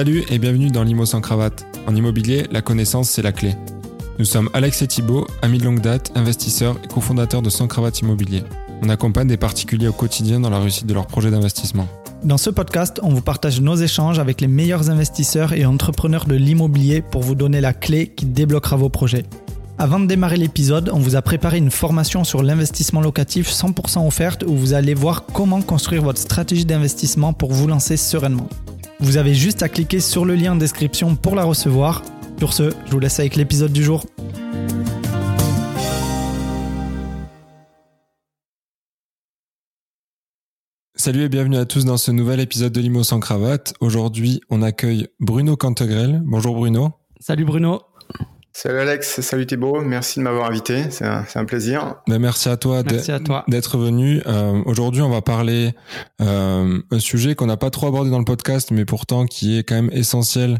Salut et bienvenue dans l'IMO sans cravate. En immobilier, la connaissance, c'est la clé. Nous sommes Alex et Thibault, amis de longue date, investisseurs et cofondateurs de Sans Cravate Immobilier. On accompagne des particuliers au quotidien dans la réussite de leurs projets d'investissement. Dans ce podcast, on vous partage nos échanges avec les meilleurs investisseurs et entrepreneurs de l'immobilier pour vous donner la clé qui débloquera vos projets. Avant de démarrer l'épisode, on vous a préparé une formation sur l'investissement locatif 100% offerte où vous allez voir comment construire votre stratégie d'investissement pour vous lancer sereinement. Vous avez juste à cliquer sur le lien en description pour la recevoir. Sur ce, je vous laisse avec l'épisode du jour. Salut et bienvenue à tous dans ce nouvel épisode de Limo sans cravate. Aujourd'hui, on accueille Bruno Cantegrel. Bonjour Bruno. Salut Bruno. Salut Alex, salut Thibaut, merci de m'avoir invité, c'est un, un, plaisir. Ben merci à toi d'être venu. Euh, Aujourd'hui, on va parler euh, un sujet qu'on n'a pas trop abordé dans le podcast, mais pourtant qui est quand même essentiel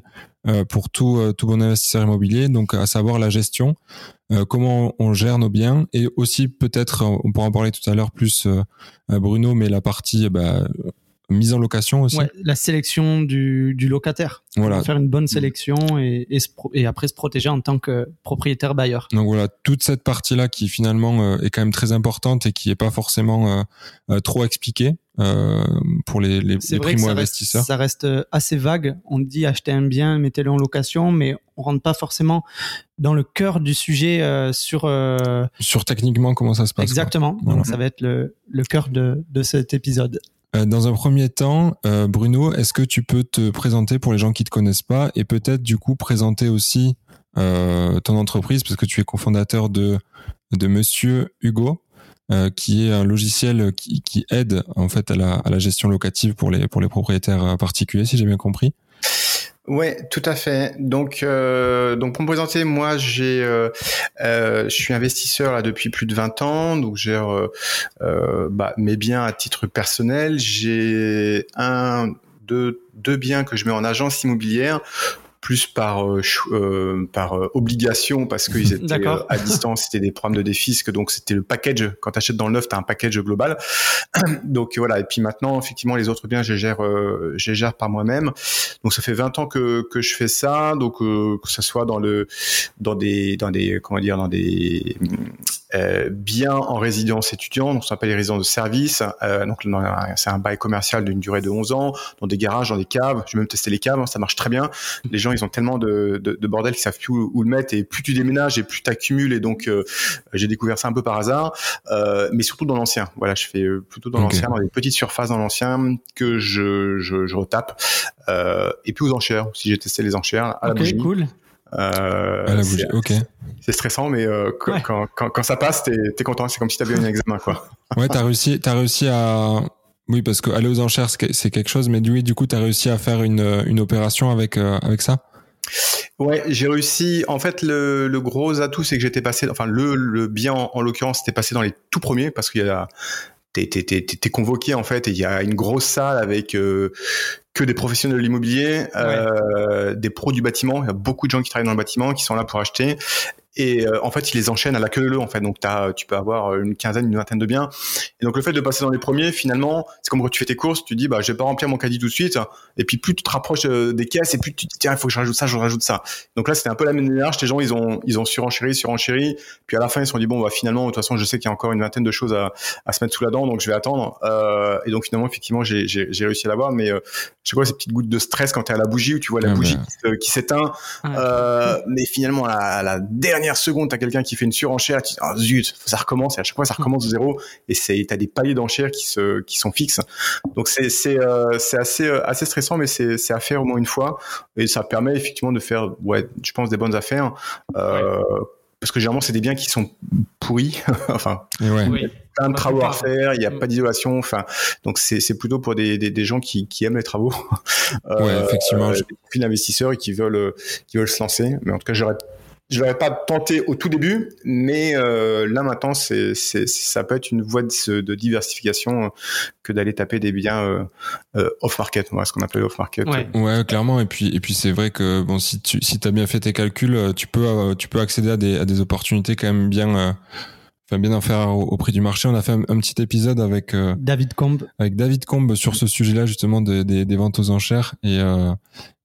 euh, pour tout, euh, tout bon investisseur immobilier, donc à savoir la gestion, euh, comment on gère nos biens et aussi peut-être, on pourra en parler tout à l'heure plus Bruno, mais la partie bah, mise en location aussi. Ouais, la sélection du, du locataire. Voilà. Faire une bonne sélection et, et, et, après se protéger en tant que propriétaire bailleur. Donc voilà, toute cette partie-là qui finalement euh, est quand même très importante et qui est pas forcément euh, euh trop expliquée pour les, les, les primo-investisseurs. Ça reste assez vague. On dit acheter un bien, mettez-le en location, mais on rentre pas forcément dans le cœur du sujet euh, sur sur techniquement comment ça se passe. Exactement. Donc ça va être le, le cœur de, de cet épisode. Euh, dans un premier temps, euh, Bruno, est-ce que tu peux te présenter pour les gens qui te connaissent pas et peut-être du coup présenter aussi euh, ton entreprise parce que tu es cofondateur de de Monsieur Hugo, qui est un logiciel qui, qui, aide en fait à la, à la gestion locative pour les pour les propriétaires particuliers, si j'ai bien compris. Ouais, tout à fait. Donc, euh, donc pour me présenter, moi, j'ai, euh, euh, je suis investisseur là depuis plus de 20 ans, donc j'ai bah, mes biens à titre personnel. J'ai un, deux, deux biens que je mets en agence immobilière plus par euh, euh, par euh, obligation parce qu'ils étaient à distance, c'était des programmes de défisque, donc c'était le package. Quand tu achètes dans le neuf, tu as un package global. donc voilà. Et puis maintenant, effectivement, les autres biens, je gère, je gère par moi-même. Donc ça fait 20 ans que, que je fais ça. Donc que ce soit dans le dans des dans des comment dire dans des euh, biens en résidence étudiante, donc ça s'appelle les résidences de service. Euh, donc c'est un bail commercial d'une durée de 11 ans, dans des garages, dans des caves. Je vais même tester les caves, hein, ça marche très bien. Les gens, ils ont tellement de, de, de bordel qu'ils savent plus où, le mettre et plus tu déménages et plus tu accumules. Et donc euh, j'ai découvert ça un peu par hasard, euh, mais surtout dans l'ancien. Voilà, je fais plutôt dans l'ancien, dans des petites surfaces dans l'ancien que je, je, je retape. et puis aux enchères, si j'ai testé les enchères à la bougie. cool. Euh, à la bougie, ok. C'est stressant, mais euh, quand, quand, quand, ça passe, t'es es content. C'est comme si t'avais eu un examen, quoi. ouais, t'as réussi, as réussi à. Oui, parce qu'aller aux enchères, c'est quelque chose, mais oui, du coup, t'as réussi à faire une, une opération avec, euh, avec ça? Ouais, j'ai réussi. En fait, le, le gros atout, c'est que j'étais passé, enfin, le, le bien en, en l'occurrence, c'était passé dans les tout premiers parce qu'il y a t'es t'es convoqué en fait et il y a une grosse salle avec euh, que des professionnels de l'immobilier, euh, des pros du bâtiment. Il y a beaucoup de gens qui travaillent dans le bâtiment qui sont là pour acheter et euh, en fait, ils les enchaînent à la queue de en fait. Donc, as, tu peux avoir une quinzaine, une vingtaine de biens. Et donc, le fait de passer dans les premiers, finalement, c'est comme quand tu fais tes courses, tu dis, bah, je vais pas remplir mon caddie tout de suite. Et puis, plus tu te rapproches euh, des caisses, et plus tu te dis, tiens, il faut que je rajoute ça, je rajoute ça. Donc là, c'était un peu la même démarche. Les gens, ils ont, ils ont surenchéri, surenchéri. Puis à la fin, ils se sont dit, bon, bah, finalement, de toute façon, je sais qu'il y a encore une vingtaine de choses à, à se mettre sous la dent, donc je vais attendre. Euh, et donc, finalement, effectivement, j'ai réussi à l'avoir. Mais euh, je sais quoi, ces petites gouttes de stress quand tu es à la bougie, où tu vois la bougie qui s'éteint. mais finalement, à la, dernière seconde, tu as quelqu'un qui fait une surenchère, tu dis, oh, zut, ça recommence, et à chaque fois ça recommence de zéro, et c'est, t'as des paliers d'enchères qui se, qui sont fixes. Donc c'est, c'est, euh, c'est assez, euh, assez stressant, mais c'est, c'est à faire au moins une fois, et ça permet effectivement de faire, ouais, je pense des bonnes affaires. Euh, parce que généralement c'est des biens qui sont pourris. Enfin ouais. plein de travaux à faire il n'y a pas d'isolation enfin donc c'est, c'est plutôt pour des, des, des, gens qui, qui aiment les travaux. Ouais, effectivement euh, puis d'investisseurs et qui veulent qui veulent se lancer. Mais en tout cas j'aurais je l'aurais pas tenté au tout début, mais euh, là maintenant, c'est, c'est, ça peut être une voie de, de diversification euh, que d'aller taper des biens euh, euh off market, moi, ce qu'on appelle off market. Ouais. ouais. clairement. Et puis, et puis c'est vrai que bon, si tu si as bien fait tes calculs, tu peux tu peux accéder à des à des opportunités quand même bien enfin bien en faire au, prix du marché. On a fait un, petit épisode avec David Combe, avec David Combe sur ce sujet-là justement des, des, ventes aux enchères et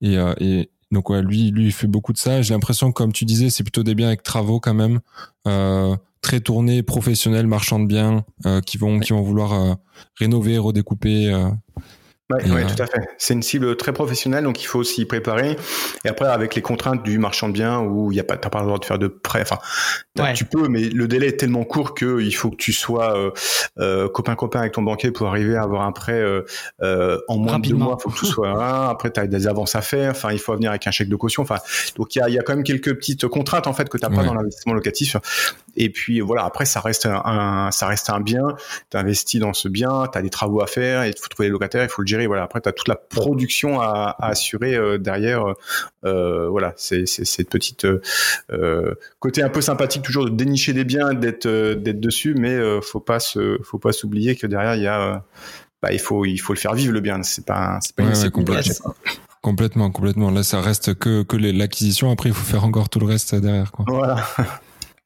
et, et donc ouais, lui, lui, il fait beaucoup de ça. J'ai l'impression, comme tu disais, c'est plutôt des biens avec travaux quand même, euh, très tournés, professionnels, marchands de biens, euh, qui vont, qui vont vouloir euh, rénover, redécouper. Euh, oui, ouais, tout à fait. C'est une cible très professionnelle, donc il faut s'y préparer. Et après, avec les contraintes du marchand de biens, où il y a pas, t'as pas le droit de faire de prêt. Enfin, tu peux, mais le délai est tellement court que il faut que tu sois euh, euh, copain copain avec ton banquier pour arriver à avoir un prêt euh, euh en moins de deux mois. Il faut que tout soit là. Après, tu as des avances à faire. Enfin, il faut venir avec un chèque de caution. Enfin, donc il y a, y a quand même quelques petites contraintes en fait que t'as pas dans l'investissement locatif. Et puis voilà, après, ça reste un, ça reste un bien. Tu investis dans ce bien, tu as des travaux à faire, il faut trouver les locataires, il faut le gérer. Voilà, après, tu as toute la production à, à assurer euh, derrière. Euh, voilà, c'est cette petite euh, côté un peu sympathique toujours de dénicher des biens, d'être d'être dessus, mais faut pas se, faut pas s'oublier que derrière il y a bah, il faut il faut le faire vivre le bien. C'est pas c'est pas une Complètement, complètement. Là, ça reste que que l'acquisition. Après, il faut faire encore tout le reste derrière. Quoi. Voilà.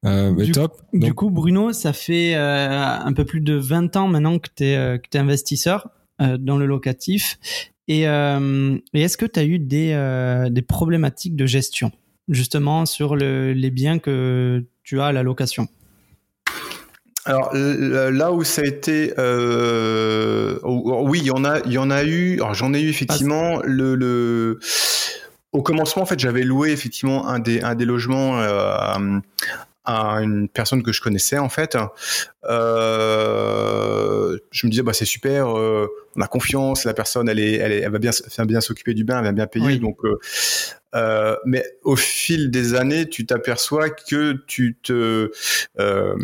Euh, du, top. Du coup, Bruno, ça fait euh, un peu plus de 20 ans maintenant que tu es, euh, investisseur euh, dans le locatif. Et, euh, et est-ce que tu as eu des, des problématiques de gestion, justement, sur le, les biens que tu as à la location alors là où ça a été, euh, oui, il y en a, il y en a eu. Alors j'en ai eu effectivement le, le, Au commencement, en fait, j'avais loué effectivement un des un des logements euh, à une personne que je connaissais en fait. Euh, je me disais bah c'est super, euh, on a confiance, la personne elle est, elle, est, elle va bien, bien s'occuper du bain, elle va bien payer, donc. Euh, euh, mais au fil des années, tu t'aperçois que tu te euh,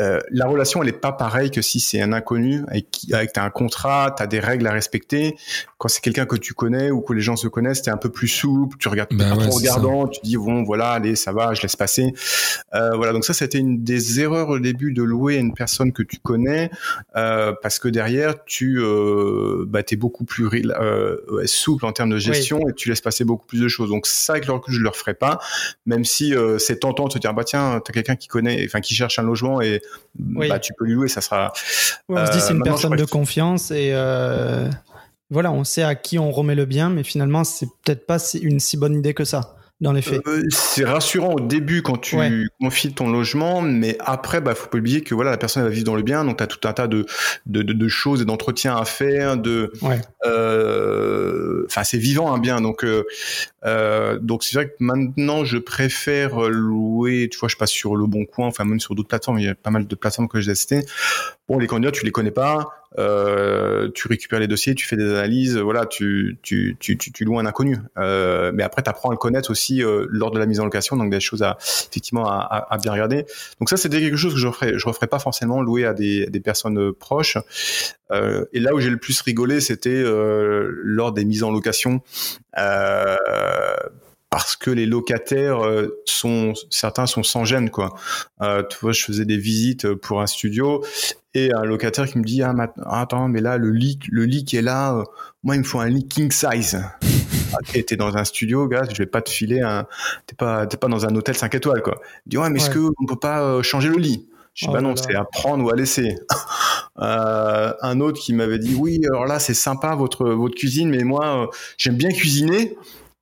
euh, la relation elle est pas pareille que si c'est un inconnu avec qui avec un contrat, t'as des règles à respecter. Quand c'est quelqu'un que tu connais ou que les gens se connaissent, t'es un peu plus souple, tu regardes ben trop regardant, tu dis bon voilà allez ça va, je laisse passer. Euh, voilà donc ça c'était une des erreurs au début de louer à une personne que tu connais euh, parce que derrière tu euh, bah t'es beaucoup plus euh, souple en termes de gestion et tu laisses passer beaucoup plus de choses. Donc ça avec le recul je le referai pas, même si c'est tentant de se dire bah tiens t'as quelqu'un qui connaît, enfin qui cherche un logement et bah, tu peux lui louer, ça sera. on se dit c'est une personne de confiance et euh, voilà, on sait à qui on remet le bien, mais finalement c'est peut-être pas une si bonne idée que ça dans les faits. Euh, c'est rassurant au début quand tu confies ton logement, mais après, bah, faut pas oublier que voilà, la personne va vivre dans le bien, donc tu as tout un tas de, de, de, choses et d'entretiens à faire, de, enfin, c'est vivant un bien, donc, euh, donc c'est vrai que maintenant je préfère louer, tu vois, je passe sur le Bon Coin, enfin même sur d'autres plateformes, il y a pas mal de plateformes que j'ai testées. Bon, les candidats, tu les connais pas, euh, tu récupères les dossiers, tu fais des analyses, voilà, tu, loues un inconnu. Euh, mais après, tu apprends à le connaître aussi euh, lors de la mise en location, donc des choses à effectivement à, à, bien regarder. Donc ça, c'était quelque chose que je referais, referais pas forcément louer à des, personnes proches. Et là où j'ai le plus rigolé, c'était lors des mises en location. Parce que les locataires sont certains sont sans gêne quoi. Tu vois, je faisais des visites pour un studio et un locataire qui me dit ah attends mais là le lit le lit qui est là moi il me faut un lit king size. ok t'es dans un studio gars je vais pas te filer un t'es pas t'es pas dans un hôtel 5 étoiles quoi. Il dit ouais mais est-ce que on peut pas changer le lit? Je dis, oh bah non, c'est à prendre ou à laisser. euh, un autre qui m'avait dit, oui, alors là, c'est sympa votre, votre cuisine, mais moi, euh, j'aime bien cuisiner.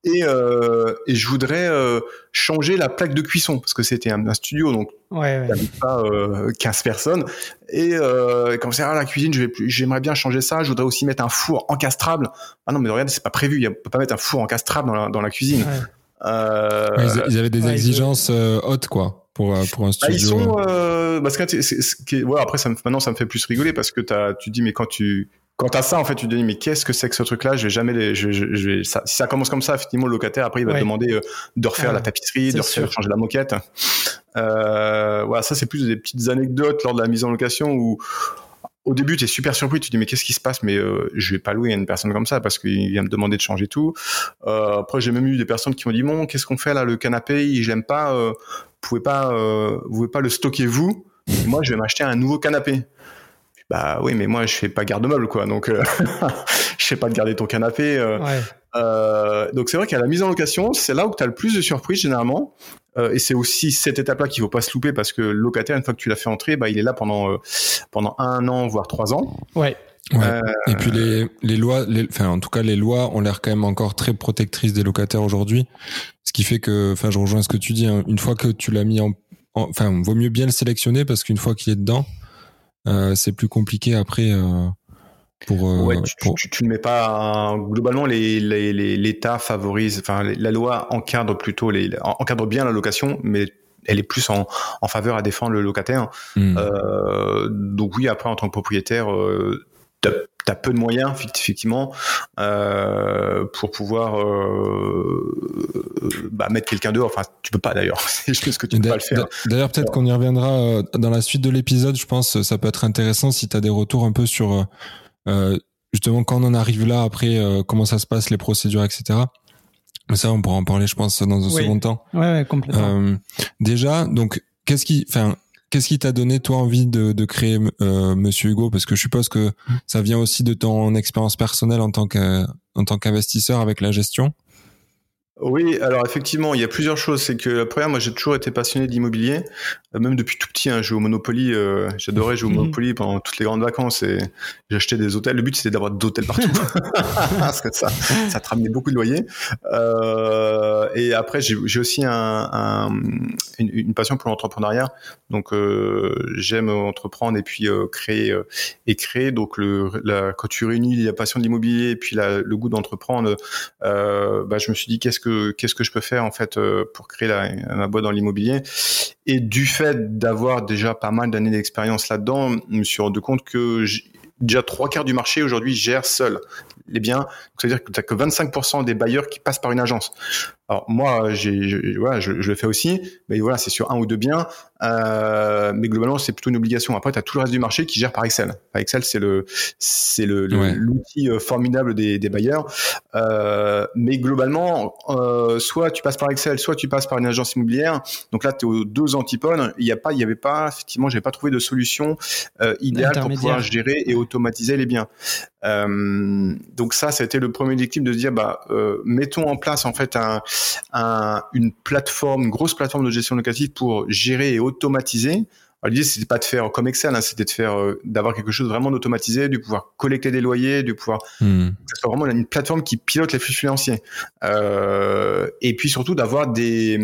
Et, euh, et je voudrais euh, changer la plaque de cuisson parce que c'était un, studio donc ouais, ouais. pas 15 personnes. Et euh, comme c'est ah, la cuisine je vais j'aimerais bien changer ça. Je voudrais aussi mettre un four encastrable. Ah non mais regarde c'est pas prévu. Il peut pas mettre un four encastrable dans la, dans la cuisine. Euh, ils, avaient des exigences hautes quoi pour, euh, pour un studio bah, Ils sont, euh, parce que ouais, après ça me, maintenant ça me fait plus rigoler parce que as, tu dis mais quand tu quand t'as ça en fait tu te dis mais qu'est-ce que c'est que ce truc là je vais jamais les, je, je, je vais, ça, si ça commence comme ça effectivement le locataire après il va te demander euh, de refaire ah, la tapisserie de refaire changer la moquette euh, voilà ça c'est plus des petites anecdotes lors de la mise en location où au début, tu es super surpris, tu te dis mais qu'est-ce qui se passe? Mais euh, je vais pas louer à une personne comme ça parce qu'il vient me demander de changer tout. Euh, après, j'ai même eu des personnes qui m'ont dit bon, qu'est-ce qu'on fait là Le canapé, je l'aime pas. Euh, vous pouvez pas, euh, vous pouvez pas le stocker vous Moi, je vais m'acheter un nouveau canapé. Bah oui, mais moi, je fais pas garde-meuble quoi, donc euh, je sais pas de garder ton canapé. Ouais. Euh, donc c'est vrai qu'à la mise en location, c'est là où tu as le plus de surprises généralement. et c'est aussi cette étape-là qu'il faut pas se louper parce que le locataire, une fois que tu l'as fait entrer, bah, il est là pendant pendant un an voire trois ans. Ouais. Et puis les, les lois, les, enfin en tout cas les lois ont l'air quand même encore très protectrices des locataires aujourd'hui, ce qui fait que, enfin je rejoins ce que tu dis, hein. une fois que tu l'as mis en, enfin vaut mieux bien le sélectionner parce qu'une fois qu'il est dedans, euh, c'est plus compliqué après. Euh, pour, euh, ouais, tu, Tu, ne mets pas globalement les l'État favorise, enfin la loi encadre plutôt les encadre bien la location, mais elle est plus en, en faveur à défendre le locataire. Hmm. Euh, donc oui, après en tant que propriétaire, euh, tu as peu de moyens effectivement euh, pour pouvoir euh, bah, mettre quelqu'un dehors. Enfin, tu peux pas d'ailleurs. C'est juste que tu peux pas le faire. D'ailleurs, peut-être qu'on y reviendra euh, dans la suite de l'épisode. Je pense ça peut être intéressant si tu as des retours un peu sur justement quand on en arrive là après comment ça se passe les procédures etc. Mais ça, on pourra en parler, je pense, dans un second temps. Ouais, ouais complètement. déjà, donc, qu'est-ce qui, enfin, Qu'est-ce qui t'a donné toi envie de, de créer euh, Monsieur Hugo? Parce que je suppose que ça vient aussi de ton expérience personnelle en tant en tant qu'investisseur avec la gestion. Oui, alors effectivement, il y a plusieurs choses. C'est que la première, moi, j'ai toujours été passionné d'immobilier, euh, même depuis tout petit. Hein, je jouais au Monopoly, euh, j'adorais jouer au mhm. Monopoly pendant toutes les grandes vacances et j'achetais des hôtels. Le but, c'était d'avoir d'hôtels partout parce que ça, ça te ramenait beaucoup de loyers. Euh, et après, j'ai aussi un, une, passion pour l'entrepreneuriat. Donc, j'aime entreprendre et puis créer et créer. Donc, le, la, quand tu réunis la passion de l'immobilier et puis la, le goût d'entreprendre, bah, je me suis dit qu'est-ce que qu'est-ce que je peux faire en fait euh, pour créer la, ma boîte dans l'immobilier. Et du fait d'avoir déjà pas mal d'années d'expérience là-dedans, je me suis rendu compte que déjà trois quarts du marché aujourd'hui gère seul les biens. C'est-à-dire que tu n'as que 25% des bailleurs qui passent par une agence. Alors moi, j'ai, je, voilà, je, le fais aussi, mais voilà, c'est sur un ou deux biens, euh, mais globalement, c'est plutôt une obligation. Après, tu as tout le reste du marché qui gère par Excel. Excel, c'est le, c'est le, l'outil euh, formidable des, des bailleurs. Euh, mais globalement, euh, soit tu passes par Excel, soit tu passes par une agence immobilière. Donc là, tu es aux deux antipodes. Il y a pas, il y avait pas, effectivement, j'ai pas trouvé de solution idéale pour pouvoir gérer et automatiser les biens. Donc ça, ça a été le premier objectif de se dire, bah, mettons en place en fait un, un, une plateforme, une grosse plateforme de gestion locative pour gérer et automatiser. L'idée, c'était pas de faire comme Excel, hein, c'était de faire, euh, d'avoir quelque chose vraiment d'automatisé, de pouvoir collecter des loyers, de pouvoir, hmm. que ce soit vraiment une plateforme qui pilote les flux financiers. Euh, et puis surtout d'avoir des,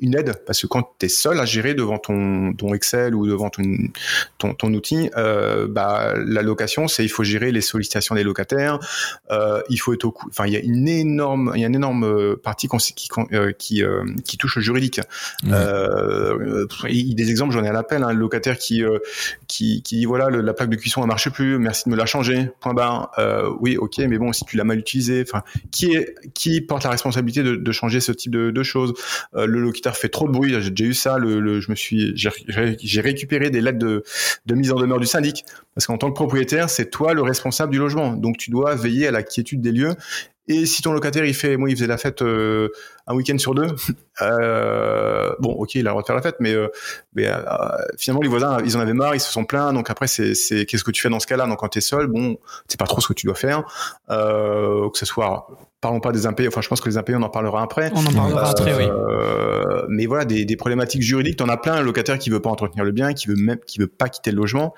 une aide parce que quand tu es seul à gérer devant ton, ton Excel ou devant ton, ton, ton outil, euh, bah, la location, c'est il faut gérer les sollicitations des locataires, euh, il faut être au enfin il y a une énorme, il y a une énorme euh, partie qui qui, euh, qui touche au juridique. Des exemples, j'en ai à l'appel, un locataire qui, qui qui dit voilà le, la plaque de cuisson a marché plus, merci de me la changer. Point barre. oui, ok, mais bon si tu l'as mal utilisé, enfin qui est qui porte la responsabilité de, de changer ce type de, de choses? Le locataire fait trop de bruit. J'ai déjà eu ça. Je me suis, j'ai récupéré des lettres de, mise en demeure du syndic parce qu'en tant que propriétaire, c'est toi le responsable du logement. Donc tu dois veiller à la quiétude des lieux. Et si ton locataire il fait, moi il faisait la fête euh, un week-end sur deux, euh, bon ok il a le droit de faire la fête, mais, euh, mais finalement les voisins ils en avaient marre, ils se sont plaints, donc après c'est qu'est-ce que tu fais dans ce cas-là? Donc quand tu es seul, bon c'est pas trop ce que tu dois faire, que ce soit parlons pas des impayés, enfin je pense que les impayés on en parlera après. On en parlera après, oui. Mais voilà des, des problématiques juridiques, t'en as plein, un locataire qui veut pas entretenir le bien, qui veut même qui veut pas quitter le logement.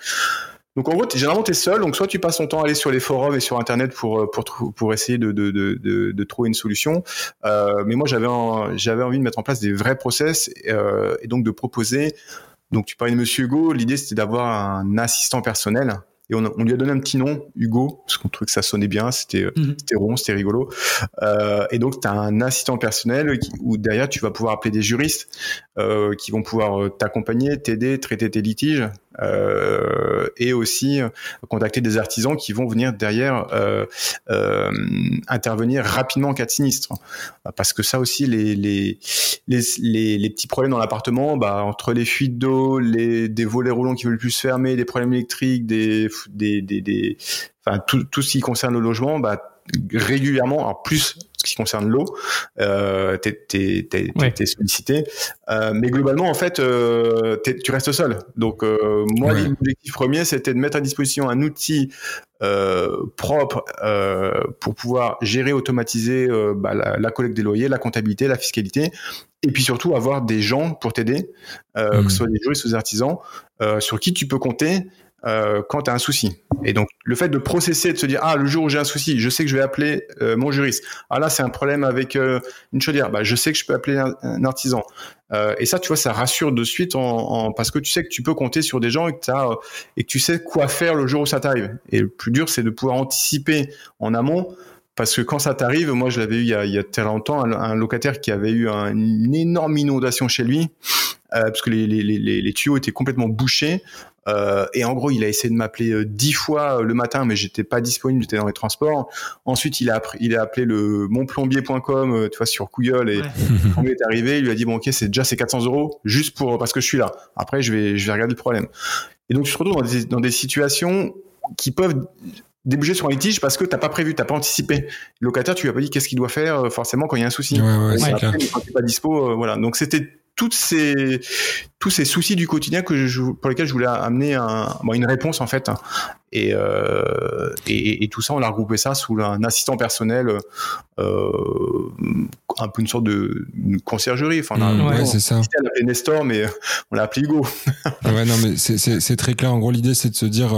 Donc en gros, généralement, tu es seul. Donc soit tu passes ton temps à aller sur les forums et sur Internet pour, euh, pour, pour essayer de, de, de, de, trouver une solution. Euh, mais moi, j'avais j'avais envie de mettre en place des vrais process euh, et donc de proposer. Donc tu parlais de Monsieur Hugo. L'idée, c'était d'avoir un assistant personnel et on, lui a donné un petit nom, Hugo, parce qu'on trouvait que ça sonnait bien, c'était mhm. rond, c'était rigolo. Euh, et donc, tu as un assistant personnel qui, où derrière, tu vas pouvoir appeler des juristes euh, qui vont pouvoir euh, t'accompagner, t'aider, traiter tes litiges, euh, et aussi euh, contacter des artisans qui vont venir derrière euh, intervenir rapidement en cas de sinistre. Parce que ça aussi, les, les, les, les, petits problèmes dans l'appartement, bah, entre les fuites d'eau, les, des volets roulants qui veulent plus se fermer, des problèmes électriques, des, des, des, des enfin, tout, tout ce qui concerne le logement, bah, régulièrement, alors plus ce qui concerne l'eau, euh, t'es es, sollicité. Euh, mais globalement, en fait, euh, tu restes seul. Donc, euh, moi, l'objectif premier, c'était de mettre à disposition un outil euh, propre euh, pour pouvoir gérer, automatiser bah, la, la, collecte des loyers, la comptabilité, la fiscalité, et puis surtout avoir des gens pour t'aider, que ce soit des juristes ou des artisans, sur qui tu peux compter euh, quand tu as un souci. Et donc le fait de processer, de se dire ah le jour où j'ai un souci, je sais que je vais appeler euh, mon juriste. Ah là c'est un problème avec euh, une chaudière, bah je sais que je peux appeler un, artisan. Et ça tu vois ça rassure de suite en, parce que tu sais que tu peux compter sur des gens et que, et que tu sais quoi faire le jour où ça t'arrive. Et le plus dur c'est de pouvoir anticiper en amont. Parce que quand ça t'arrive, moi je l'avais eu il y, a, il y très longtemps, un, locataire qui avait eu une énorme inondation chez lui, parce que les, tuyaux étaient complètement bouchés. Euh, et en gros, il a essayé de m'appeler euh, dix fois euh, le matin, mais j'étais pas disponible, j'étais dans les transports. Ensuite, il a, il a appelé le monplombier.com, tu vois, sur Google, et quand il est arrivé, il lui a dit bon, ok, c'est déjà c'est 400 euros, juste pour parce que je suis là. Après, je vais, je vais regarder le problème. Et donc, tu te retrouve dans des, dans des situations qui peuvent déboucher sur un litige parce que t'as pas prévu, t'as pas anticipé. Le locataire, tu lui as pas dit qu'est-ce qu'il doit faire forcément quand il y a un souci. Ouais, ouais, c'est clair. Quand pas dispo, voilà. Donc c'était toutes ces, tous ces soucis du quotidien que je, pour lesquels je voulais amener un, une réponse en fait. Et, euh, et, et, tout ça, on a regroupé ça sous un assistant personnel, euh, un peu une sorte de conciergerie. Enfin, on mmh, ouais, c'est ça. On appelé Nestor, mais on l'a appelé Hugo. ouais, non, mais c'est très clair. En gros, l'idée, c'est de se dire,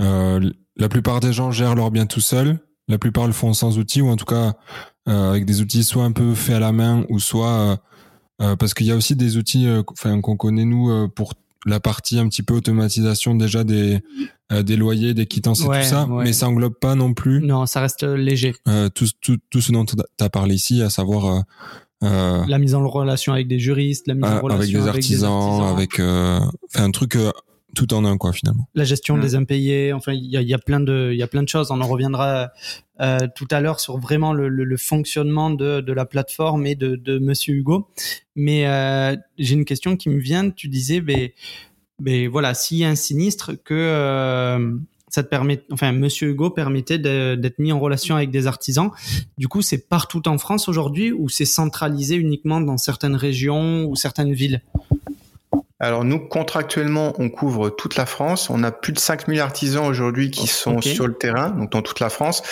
euh, la plupart des gens gèrent leur bien tout seuls. La plupart le font sans outils, ou en tout cas euh, avec des outils soit un peu faits à la main, ou soit parce qu'il y a aussi des outils euh, enfin qu'on connaît nous euh, pour la partie un petit peu automatisation déjà des des loyers, des quittances et tout ça, mais ça englobe pas non plus. Non, ça reste léger. Euh, tout, tout, tout ce dont tu as parlé ici, à savoir euh, la mise en relation avec des juristes, la mise en relation avec des artisans, avec, un truc tout en un quoi finalement. La gestion des impayés, enfin il y a, y a, plein de il y a plein de choses. On en reviendra euh, tout à l'heure sur vraiment le, le, le, fonctionnement de, de la plateforme et de, de Monsieur Hugo. Mais euh, j'ai une question qui me vient. Tu disais, ben, ben voilà, s'il y a un sinistre que euh, ça te permet, enfin, Monsieur Hugo permettait d'être mis en relation avec des artisans. Du coup, c'est partout en France aujourd'hui ou c'est centralisé uniquement dans certaines régions ou certaines villes? Alors nous, contractuellement, on couvre toute la France. On a plus de 5000 artisans aujourd'hui qui sont sur le terrain, donc dans toute la France.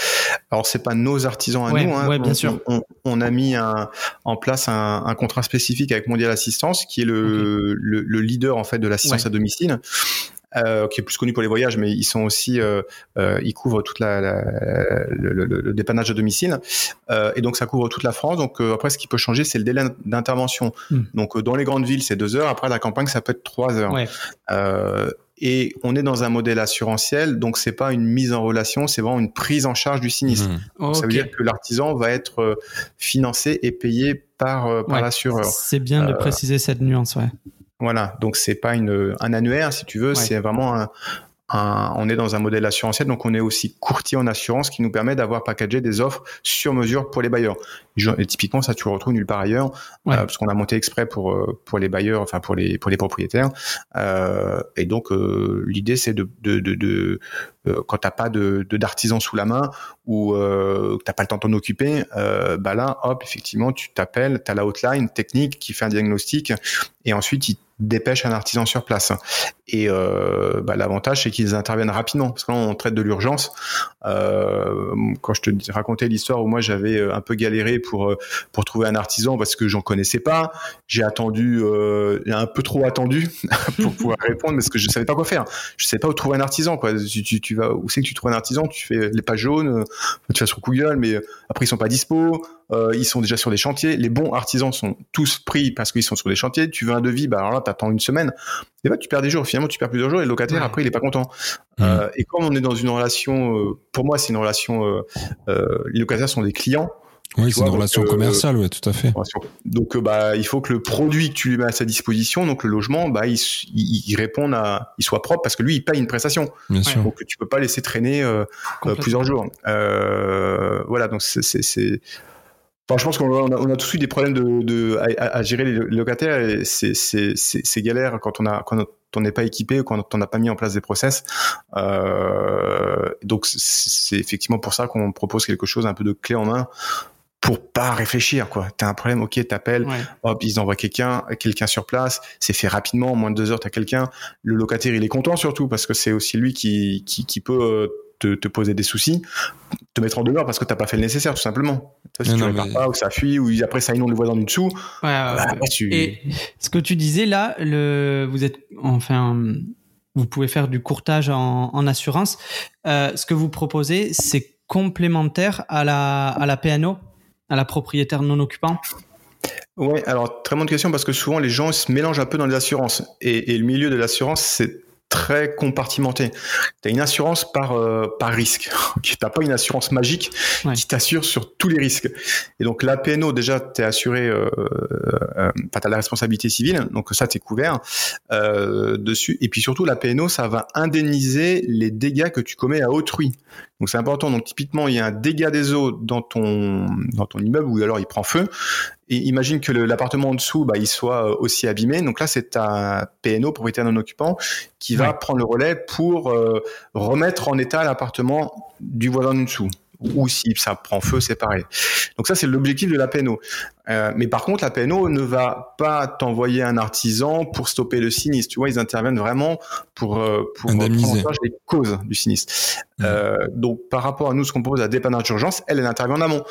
Alors c'est pas nos artisans à nous. Hein. bien on, sûr. On, a mis un, en place un, un, contrat spécifique avec Mondial Assistance, qui est le, le, le leader en fait de l'assistance à domicile euh, qui est plus connu pour les voyages, mais ils sont aussi, euh, euh, ils couvrent toute la, la le, le, le, dépannage à domicile, euh, et donc ça couvre toute la France. Donc euh, après, ce qui peut changer, c'est le délai d'intervention. Hmm. Donc dans les grandes villes, c'est deux heures. Après la campagne, ça peut être trois heures. Ouais. et on est dans un modèle assurantiel, donc c'est pas une mise en relation, c'est vraiment une prise en charge du sinistre. Hmm. Ça veut dire que l'artisan va être financé et payé par, par l'assureur. C'est bien de préciser cette nuance, ouais. Voilà, donc c'est pas une, un annuaire si tu veux, c'est vraiment un, on est dans un modèle assurantiel, donc on est aussi courtier en assurance qui nous permet d'avoir packagé des offres sur mesure pour les bailleurs. Et typiquement, ça tu le retrouves nulle part ailleurs, euh, parce qu'on a monté exprès pour euh, pour les bailleurs, enfin pour les pour les propriétaires. Euh, et donc euh, l'idée c'est de de, de, de quand t'as pas de d'artisan sous la main ou euh, t'as pas le temps de t'en occuper, bah là, hop, effectivement, tu t'appelles, t'as la hotline technique qui fait un diagnostic et ensuite il dépêche un artisan sur place. Et euh, bah, l'avantage, c'est qu'ils interviennent rapidement, parce qu'on traite de l'urgence. Euh, quand je te racontais l'histoire où moi j'avais un peu galéré pour euh, pour trouver un artisan parce que j'en connaissais pas, j'ai attendu, euh, un peu trop attendu pour pouvoir répondre parce que je savais pas quoi faire. Je savais pas où trouver un artisan. Quoi. Tu, tu, tu vas où c'est que tu trouves un artisan? Tu fais les pages jaunes, tu vas sur Google, mais après ils sont pas dispo. Euh, ils sont déjà sur des chantiers. Les bons artisans sont tous pris parce qu'ils sont sur des chantiers. Tu veux un devis, bah alors là, t'attends une semaine. Et bah, tu perds des jours. Finalement, tu perds plusieurs jours et le locataire, après, il est pas content. Mmh. Euh, et comme on est dans une relation, euh, pour moi, c'est une relation, euh, euh, les locataires sont des clients. Oui, c'est une relation commerciale, ouais, tout à fait. Donc, bah, il faut que le produit que tu lui mets à sa disposition, donc le logement, bah, il, il, il réponde à, il soit propre parce que lui, il paye une prestation. Bien sûr. Donc, tu peux pas laisser traîner plusieurs jours. voilà, donc c'est je pense qu'on a, on a, tous eu des problèmes de, de à, gérer les locataires et c'est galère quand on a quand on n'est pas équipé, quand on n'a pas mis en place des process. Euh, donc c'est effectivement pour ça qu'on propose quelque chose un peu de clé en main pour pas réfléchir quoi. T'as un problème, ok, t'appelles, hop, ils envoient quelqu'un, quelqu'un sur place, c'est fait rapidement, en moins de deux heures t'as quelqu'un. Le locataire il est content surtout parce que c'est aussi lui qui qui, qui peut euh, te, te, poser des soucis, te mettre en demeure parce que t'as pas fait le nécessaire tout simplement. si tu ne pas ou ça fuit ou après ça inonde le voisin du dessous. Bah, Et ce que tu disais là, le vous êtes enfin vous pouvez faire du courtage en, en assurance. Euh, ce que vous proposez, c'est complémentaire à la, à la PNO, à la propriétaire non occupant? Ouais, alors très bonne question parce que souvent les gens se mélangent un peu dans les assurances. Et, et le milieu de l'assurance c'est très compartimenté. Tu as une assurance par, euh, par risque. tu n'as pas une assurance magique qui t'assure sur tous les risques. Et donc la PNO, déjà, tu es assuré, euh, euh, tu as la responsabilité civile, donc ça, tu es couvert euh, dessus. Et puis surtout, la PNO, ça va indemniser les dégâts que tu commets à autrui. Donc c'est important. Donc typiquement, il y a un dégât des eaux dans ton dans ton immeuble ou alors il prend feu. Et imagine que l'appartement en dessous, bah, il soit euh, aussi abîmé. Donc là, c'est un PNO, propriétaire non occupant, qui va prendre le relais pour euh, remettre en état l'appartement du voisin en dessous ou si ça prend feu, c'est pareil. Donc ça, c'est l'objectif de la PNO. Euh, mais par contre, la PNO ne va pas t'envoyer un artisan pour stopper le sinistre. Tu vois, ils interviennent vraiment pour, euh, pour prendre en charge les causes du sinistre. Mmh. Euh, donc, par rapport à nous, ce qu'on propose à dépannage d'urgence, elle, elle intervient en amont.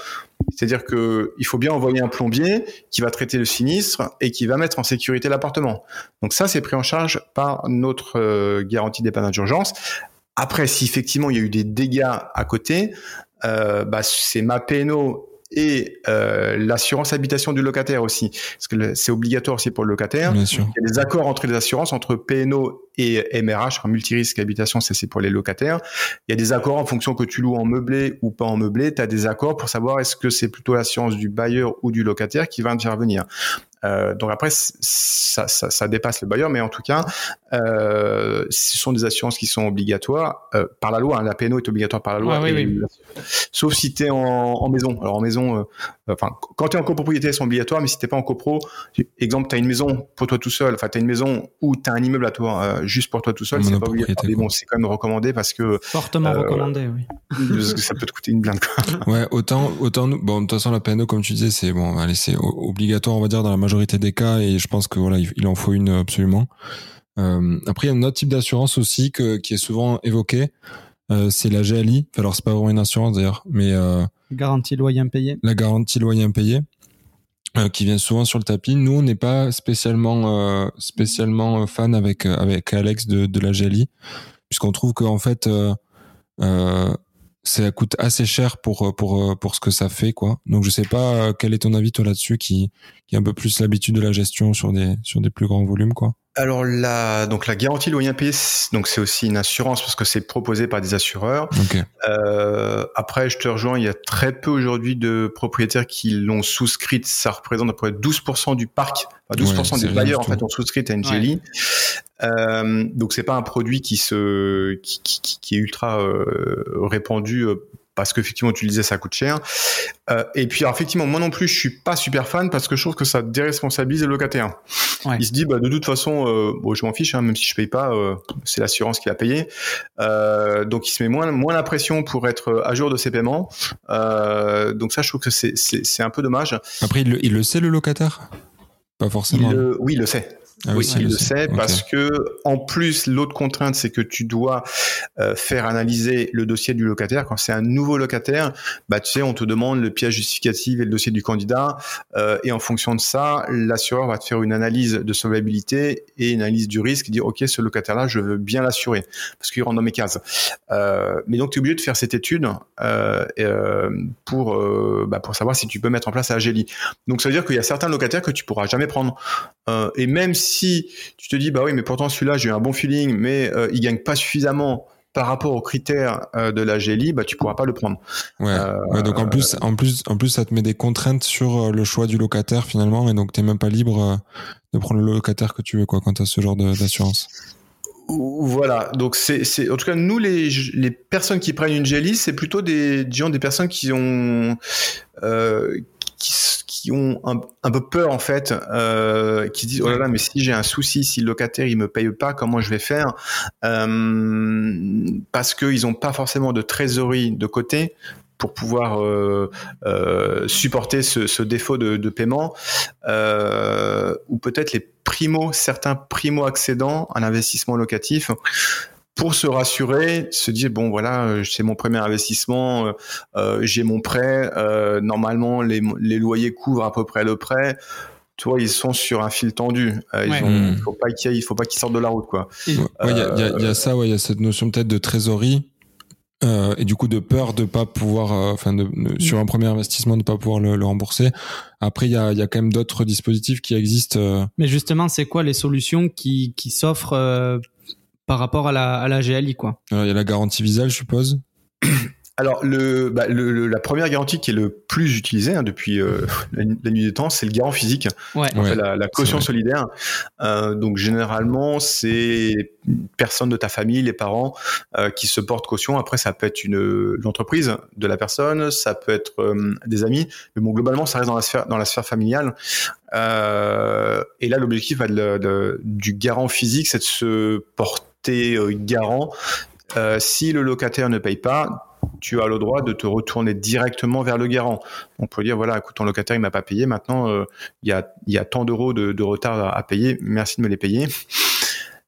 C'est-à-dire que il faut bien envoyer un plombier qui va traiter le sinistre et qui va mettre en sécurité l'appartement. Donc ça, c'est pris en charge par notre garantie dépannage d'urgence. Après, si effectivement il y a eu des dégâts à côté, bah, c'est ma PNO et euh, l'assurance habitation du locataire aussi, parce que c'est obligatoire aussi pour le locataire. Bien sûr. Il y a des accords entre les assurances, entre PNO et MRH, multirisque habitation, c'est pour les locataires. Il y a des accords en fonction que tu loues en meublé ou pas en meublé. Tu as des accords pour savoir est-ce que c'est plutôt l'assurance du bailleur ou du locataire qui va intervenir. Euh, donc après, ça, ça, ça, dépasse le bailleur, mais en tout cas, euh, ce sont des assurances qui sont obligatoires euh, par la loi. Hein. La PNO est obligatoire par la loi, sauf si tu es en, en, maison. Alors en maison, euh, enfin, quand tu es en copropriété, elles sont obligatoires, mais si t'es pas en copro, exemple, tu as une maison pour toi tout seul, enfin, tu as une maison ou tu as un immeuble à toi euh, juste pour toi tout seul, c'est pas obligatoire. Mais bon, c'est quand même recommandé parce que fortement recommandé, oui. Parce que ça peut te coûter une blinde. Quoi. Ouais, autant, autant, bon, de toute façon, la PNO, comme tu disais, c'est bon, allez, c'est obligatoire, on va dire, dans la majorité majorité des cas et je pense que voilà, il, en faut une absolument. Euh, après, il y a un autre type d'assurance aussi que, qui est souvent évoqué, euh, c'est la GLI. Alors, c'est pas vraiment une assurance d'ailleurs, mais euh, garantie loyer impayé. La garantie loyer impayé. Euh, qui vient souvent sur le tapis. Nous, on n'est pas spécialement spécialement fan avec avec Alex de, de la GLI, puisqu'on trouve qu'en fait ça coûte assez cher pour euh, pour euh, pour ce que ça fait quoi. Donc je sais pas euh, quel est ton avis toi là-dessus qui qui a un peu plus l'habitude de la gestion sur des sur des plus grands volumes quoi. Alors la donc la garantie loyer impayé donc c'est aussi une assurance parce que c'est proposé par des assureurs. Euh, après je te rejoins, il y a très peu aujourd'hui de propriétaires qui l'ont souscrite. Ça représente à peu près 12% du parc, enfin 12% des bailleurs en fait ont souscrit à Ngeli. Euh, donc c'est pas un produit qui se qui, qui, qui est ultra euh, répandu euh, parce qu'effectivement, tu le disais, ça coûte cher. Euh, et puis, effectivement, moi non plus, je suis pas super fan parce que je trouve que ça déresponsabilise le locataire. Il se dit, bah, de toute façon, euh, bon, je m'en fiche, hein, même si je paye pas, euh, c'est l'assurance qui a payé. Euh, donc, il se met moins, moins la pression pour être à jour de ses paiements. Euh, donc, ça, je trouve que c'est, un peu dommage. Après, il le, il le sait, le locataire? Pas forcément. oui, il le sait. Ah oui, il le sait parce que en plus l'autre contrainte c'est que tu dois euh, faire analyser le dossier du locataire quand c'est un nouveau locataire. Bah tu sais on te demande le pièce justificatif et le dossier du candidat euh, et en fonction de ça l'assureur va te faire une analyse de solvabilité et une analyse du risque et dire ok ce locataire là je veux bien l'assurer parce qu'il rentre dans mes cases. Euh, mais donc tu es obligé de faire cette étude pour bah, pour savoir si tu peux mettre en place la GELI. Donc ça veut dire qu'il y a certains locataires que tu pourras jamais prendre et même si si tu te dis bah oui mais pourtant celui-là j'ai eu un bon feeling mais euh, il gagne pas suffisamment par rapport aux critères euh, de la GLI, bah tu pourras pas le prendre. Ouais. ouais donc en plus, en plus, en plus, ça te met des contraintes sur euh, le choix du locataire finalement, et donc t'es même pas libre de prendre le locataire que tu veux quoi quand t'as ce genre d'assurance. Voilà, donc c'est, c'est en tout cas nous les, les personnes qui prennent une GLI, c'est plutôt des gens des personnes qui ont euh, qui, qui ont un, un, peu peur en fait, euh, qui disent oh là là mais si j'ai un souci, si le locataire il me paye pas, comment je vais faire? Euh, Parce qu'ils n'ont pas forcément de trésorerie de côté pour pouvoir supporter ce, défaut de, de paiement, ou peut-être les primo, certains primo accédants à l'investissement locatif pour se rassurer, se dire bon voilà, euh, c'est mon premier investissement, euh, euh, j'ai mon prêt, normalement les, loyers couvrent à peu près le prêt. Toi, ils sont sur un fil tendu. il hmm. faut pas qu'il faut pas qu'ils sortent de la route quoi. Il y, a, ça, il y a cette notion peut-être de trésorerie. et du coup de peur de pas pouvoir enfin sur un premier investissement de pas pouvoir le, rembourser après il y a, y a quand même d'autres dispositifs qui existent mais justement c'est quoi les solutions qui, qui s'offrent par rapport à la, à la GLI, quoi. il y a la garantie Visa, je suppose. Alors bah, le, la première garantie qui est le plus utilisée hein, depuis euh, la, nuit des temps, c'est le garant physique, ouais. la, caution solidaire. Euh, donc généralement, c'est personne de ta famille, les parents, euh, qui se portent caution. Après, ça peut être une l'entreprise de la personne, ça peut être des amis, mais bon globalement, ça reste dans la sphère dans la sphère familiale. et là, l'objectif du garant physique, c'est de se porter garant si le locataire ne paye pas, tu as le droit de te retourner directement vers le garant. On peut dire voilà, écoute, ton locataire il m'a pas payé, maintenant euh, il y, a, y a tant d'euros de, retard à, payer, merci de me les payer.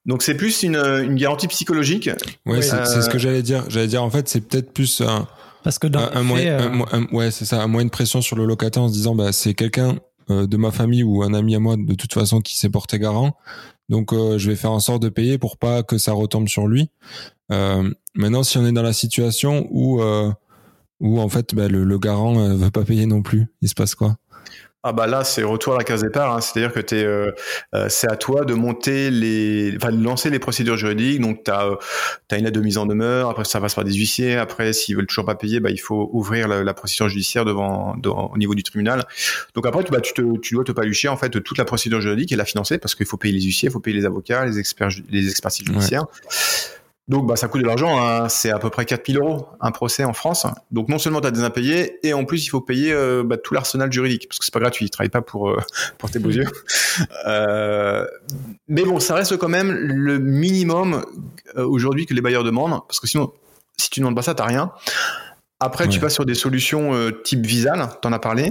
Donc c'est plus une, garantie psychologique. Oui, c'est ce que j'allais dire. J'allais dire en fait c'est peut-être plus un parce que dans un, moyen, euh, ouais c'est ça, un moyen de pression sur le locataire en se disant bah c'est quelqu'un euh, de ma famille ou un ami à moi de toute façon qui s'est porté garant. Donc je vais faire en sorte de payer pour pas que ça retombe sur lui. Euh, maintenant, si on est dans la situation où, euh, où en fait, bah, le, le, garant euh, veut pas payer non plus, il se passe quoi? Ah bah là c'est retour à la case départ, hein. c'est-à-dire que t'es, euh, c'est à toi de monter les, enfin de lancer les procédures juridiques. Donc tu as, as une aide de mise en demeure, après ça passe par des huissiers, après s'ils veulent toujours pas payer, bah il faut ouvrir la, procédure judiciaire devant, au niveau du tribunal. Donc après tu, bah, tu, te, tu dois te palucher en fait toute la procédure juridique et la financer parce qu'il faut payer les huissiers, il faut payer les avocats, les experts, les expertises judiciaires. Donc bah, ça coûte de l'argent, hein. c'est à peu près 4000 euros un procès en France. Donc non seulement tu as des impayés, et en plus il faut payer euh, bah, tout l'arsenal juridique, parce que c'est pas gratuit, ils travaillent pas pour, euh, pour tes beaux yeux. Euh, mais bon, ça reste quand même le minimum aujourd'hui que les bailleurs demandent, parce que sinon, si tu ne demandes pas ça, t'as rien. Après, tu passes sur des solutions euh, type Visal, tu en as parlé.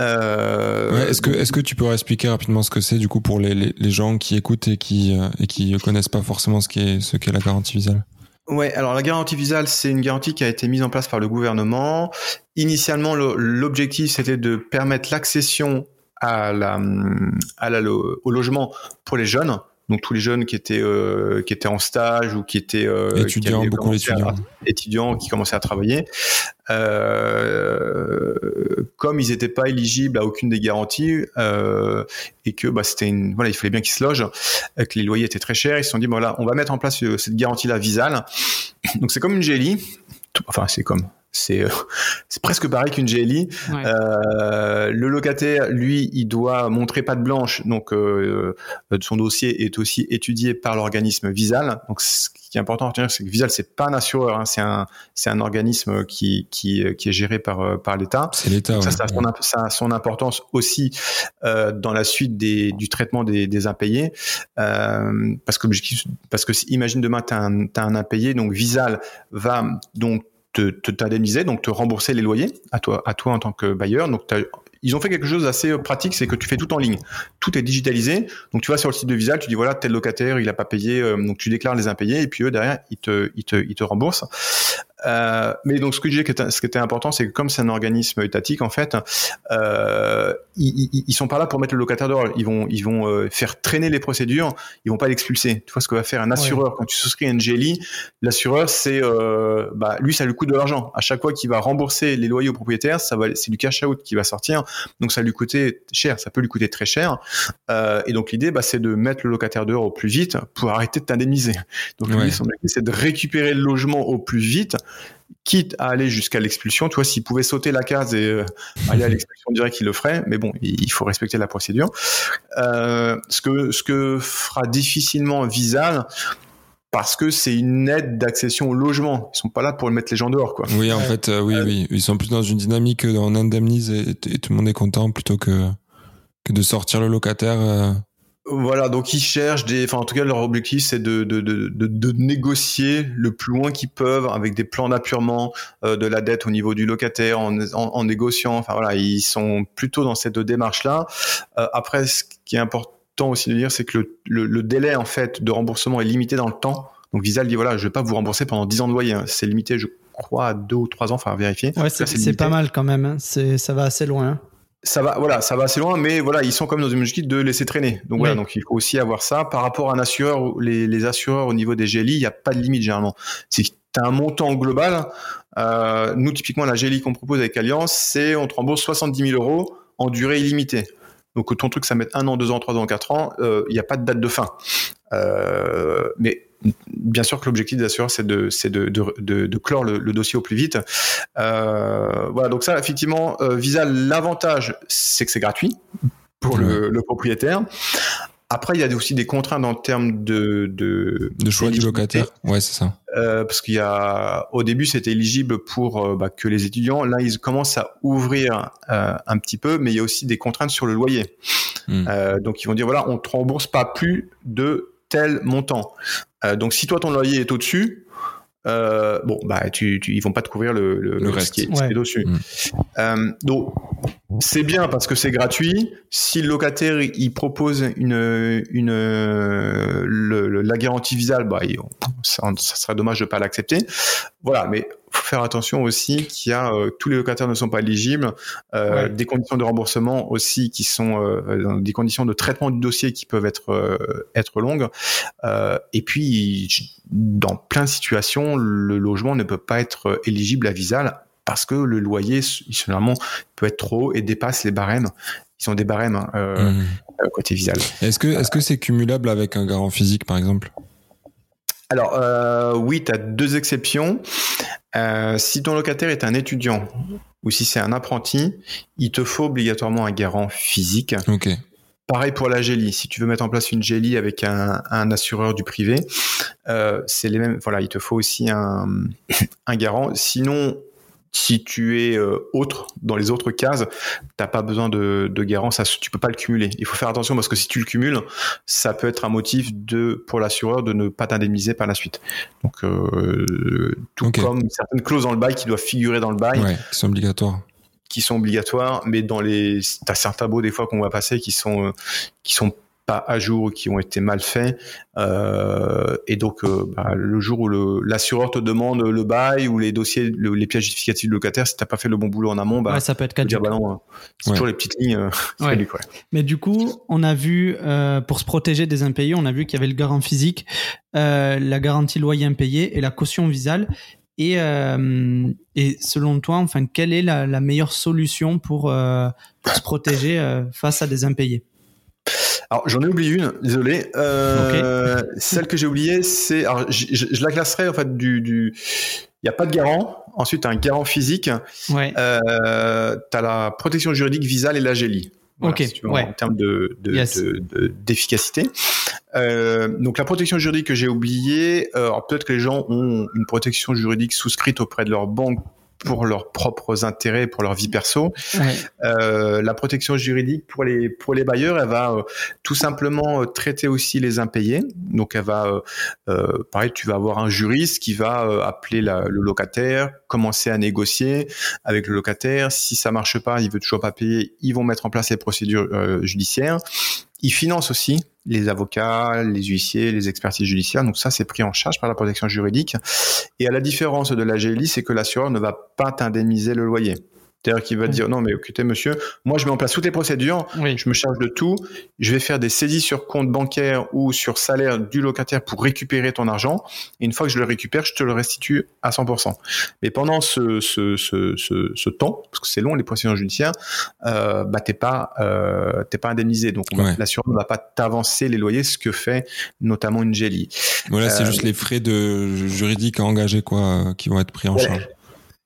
Euh, est-ce que, est-ce que tu pourrais expliquer rapidement ce que c'est du coup pour les, les, gens qui écoutent et qui euh, et qui connaissent pas forcément ce qu'est ce qu'est la garantie Visal? Ouais, alors la garantie Visal, c'est une garantie qui a été mise en place par le gouvernement. Initialement, l'objectif c'était de permettre l'accession à la, à la, au logement pour les jeunes donc tous les jeunes qui étaient euh, qui étaient en stage ou qui étaient euh, étudiants, beaucoup d'étudiants, étudiants qui commençaient à travailler. Euh, comme ils n'étaient pas éligibles à aucune des garanties et que bah, c'était une voilà il fallait bien qu'ils se logent, que les loyers étaient très chers, ils se sont dit voilà on va mettre en place cette garantie là Visal. Donc c'est comme une GLI, enfin c'est comme c'est euh, c'est presque pareil qu'une GLI. Euh, le locataire, lui, il doit montrer patte blanche, donc euh, son dossier est aussi étudié par l'organisme Visal. Donc ce qui est important à retenir, c'est que Visal c'est pas un assureur, hein, c'est un c'est un organisme qui qui qui est géré par par l'État. C'est l'État. Ça, ça, a son, importance aussi dans la suite des, du traitement des, des impayés, parce que parce que imagine demain tu as un, as un impayé, donc Visal va donc te t'indemniser, donc te rembourser les loyers à toi, à toi en tant que bailleur. Donc ils ont fait quelque chose d'assez euh, pratique, c'est que tu fais tout en ligne. Tout est digitalisé. Donc tu vas sur le site de Visa, tu dis voilà tel locataire il a pas payé, euh, donc tu déclares les impayés et puis eux derrière ils te ils te ils te remboursent. Euh, mais donc ce que je disais, que ce qui était important, c'est que comme c'est un organisme étatique, en fait, euh, ils, ils, sont pas là pour mettre le locataire dehors. Ils vont, ils vont euh, faire traîner les procédures. Ils vont pas l'expulser. Tu vois ce que va faire un assureur quand tu souscris un GLI L'assureur, c'est, euh, bah, lui, ça lui coûte de l'argent. À chaque fois qu'il va rembourser les loyers aux propriétaires, ça va, c'est du cash out qui va sortir. Donc ça lui coûter cher. Ça peut lui coûter très cher. Euh, et donc l'idée, bah, c'est de mettre le locataire dehors au plus vite pour arrêter de t'indemniser. Donc lui, son c'est de récupérer le logement au plus vite quitte à aller jusqu'à l'expulsion. Tu vois, s'il pouvait sauter la case et euh, aller à l'expulsion directe, il le ferait. Mais bon, il faut respecter la procédure. Euh, ce que ce que fera difficilement Visal, parce que c'est une aide d'accession au logement. Ils sont pas là pour mettre les gens dehors, quoi. Oui, en fait, euh, oui, oui, ils sont plus dans une dynamique on indemnise et, tout le monde est content plutôt que que de sortir le locataire. Voilà, donc ils cherchent des, enfin en tout cas leur objectif c'est de, de, de, de, négocier le plus loin qu'ils peuvent avec des plans d'appurement euh, de la dette au niveau du locataire en, en, négociant. Enfin voilà, ils sont plutôt dans cette démarche là. Euh, après, ce qui est important aussi de dire, c'est que le, le, délai en fait de remboursement est limité dans le temps. Donc Visa dit voilà, je vais pas vous rembourser pendant 10 ans de loyer. Hein. C'est limité, je crois, à 2 ou 3 ans, enfin vérifier. Ouais, c'est pas mal quand même. Hein. C'est ça va assez loin. Hein ça va, voilà, ça va assez loin, mais voilà, ils sont comme dans une logique de laisser traîner. Donc voilà, donc il faut aussi avoir ça. Par rapport à un assureur, les, les assureurs au niveau des GLI, il n'y a pas de limite généralement. Si tu as un montant global, euh, nous typiquement la GLI qu'on propose avec Alliance, c'est on te rembourse 70 000 euros en durée illimitée. Donc ton truc, ça met un an, deux ans, trois ans, quatre ans, euh, il n'y a pas de date de fin. Euh, mais bien sûr que l'objectif des assureurs, c'est de, c'est de, de, de, clore le, dossier au plus vite. Euh, voilà, donc ça, effectivement, euh, Visa, l'avantage, c'est que c'est gratuit pour le, le, propriétaire. Après, il y a aussi des contraintes en termes de de, de choix du locataire. Ouais, c'est ça. Euh, parce qu'il y a, au début, c'était éligible pour bah, que les étudiants. Là, ils commencent à ouvrir un petit peu, mais il y a aussi des contraintes sur le loyer. Hmm. Donc, ils vont dire voilà, on te rembourse pas plus de tel montant. Euh, donc si toi ton loyer est au-dessus, euh, bon bah tu, tu, ils vont pas te couvrir le, le, reste qui est, au-dessus. Euh, donc c'est bien parce que c'est gratuit. Si le locataire il propose une une le, la garantie visale, bah ça, ça serait dommage de pas l'accepter. Voilà, mais faut faire attention aussi qu'il y a euh, tous les locataires ne sont pas éligibles, euh, des conditions de remboursement aussi qui sont euh, des conditions de traitement du dossier qui peuvent être être longues. et puis dans plein de situations, le logement ne peut pas être éligible à Visal parce que le loyer généralement peut être trop et dépasse les barèmes. Ils ont des barèmes hein, mmh. côté Visal. Est-ce que est-ce que c'est cumulable avec un garant physique par exemple? Alors euh, oui, tu as deux exceptions. Euh, si ton locataire est un étudiant ou si c'est un apprenti, il te faut obligatoirement un garant physique. Ok. Pareil pour la GELI. Si tu veux mettre en place une GELI avec un, un assureur du privé, euh, c'est les mêmes. Voilà, il te faut aussi un, un garant. Sinon, si tu es euh, autre dans les autres cases, t'as pas besoin de, de garant, ça, tu peux pas le cumuler. Il faut faire attention parce que si tu le cumules, ça peut être un motif de pour l'assureur de ne pas t'indemniser par la suite. Donc euh, tout comme certaines clauses dans le bail qui doivent figurer dans le bail, qui sont obligatoires qui sont obligatoires, mais dans les, t'as certains beaux des fois qu'on va passer qui sont, euh, qui sont pas à jour qui ont été mal faits. Euh, et donc, euh, bah, le jour où l'assureur te demande le bail ou les dossiers, les pièces justificatives du locataire, si t'as pas fait le bon boulot en amont, bah, ça peut être caduque. Bah non, c'est toujours les petites lignes. Euh, Mais du coup, on a vu, pour se protéger des impayés, on a vu qu'il y avait le garant physique, la garantie loyer impayé et la caution visale. Et, et selon toi, enfin, quelle est la, meilleure solution pour, pour se protéger face à des impayés? Alors j'en ai oublié une, désolé. Euh, Celle que j'ai oubliée, c'est, alors je, la classerai en fait du, du, il n'y a pas de garant. Ensuite, as un garant physique. Ouais. Euh, as la protection juridique visale et la GELI. ok. ouais. En termes de, d'efficacité. De, euh, donc la protection juridique que j'ai oubliée, euh, peut-être que les gens ont une protection juridique souscrite auprès de leur banque pour leurs propres intérêts, pour leur vie perso. Euh, la protection juridique pour les pour les bailleurs, elle va euh, tout simplement euh, traiter aussi les impayés. Donc elle va, euh, pareil, tu vas avoir un juriste qui va appeler la, le locataire, commencer à négocier avec le locataire. Si ça marche pas, il veut toujours pas payer, ils vont mettre en place les procédures judiciaires. Ils financent aussi les avocats, les huissiers, les expertises judiciaires. Donc ça, c'est pris en charge par la protection juridique. Et à la différence de la GLI, c'est que l'assureur ne va pas t'indemniser le loyer. C'est-à-dire qu'il va dire non mais écoutez monsieur, moi je mets en place toutes les procédures, je me charge de tout, je vais faire des saisies sur compte bancaire ou sur salaire du locataire pour récupérer ton argent. Et une fois que je le récupère, je te le restitue à 100%. Mais pendant ce, ce, ce, ce, temps, parce que c'est long les procédures judiciaires, euh, bah t'es pas euh, t'es pas indemnisé. Donc l'assureur ne va pas t'avancer les loyers, ce que fait notamment une GELI. Voilà, c'est euh, juste les frais de juridiques à engager quoi, qui vont être pris en charge.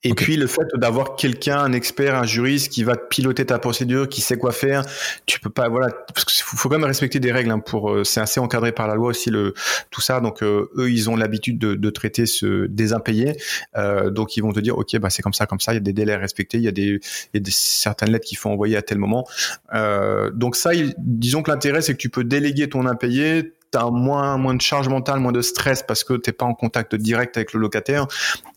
Et puis le fait d'avoir quelqu'un, un expert, un juriste qui va piloter ta procédure, qui sait quoi faire, tu peux pas, voilà, parce qu'il faut, quand même respecter des règles. Hein, pour, euh, c'est assez encadré par la loi aussi le tout ça. Donc euh, eux, ils ont l'habitude de, de, traiter ce des impayés. Euh, donc ils vont te dire, ok, bah c'est comme ça, comme ça. Il y a des délais à respecter, il y a des, il y a des certaines lettres qu'il faut envoyer à tel moment. Euh, donc ça, disons que l'intérêt, c'est que tu peux déléguer ton impayé tu moins, moins de charge mentale, moins de stress parce que t'es pas en contact direct avec le locataire.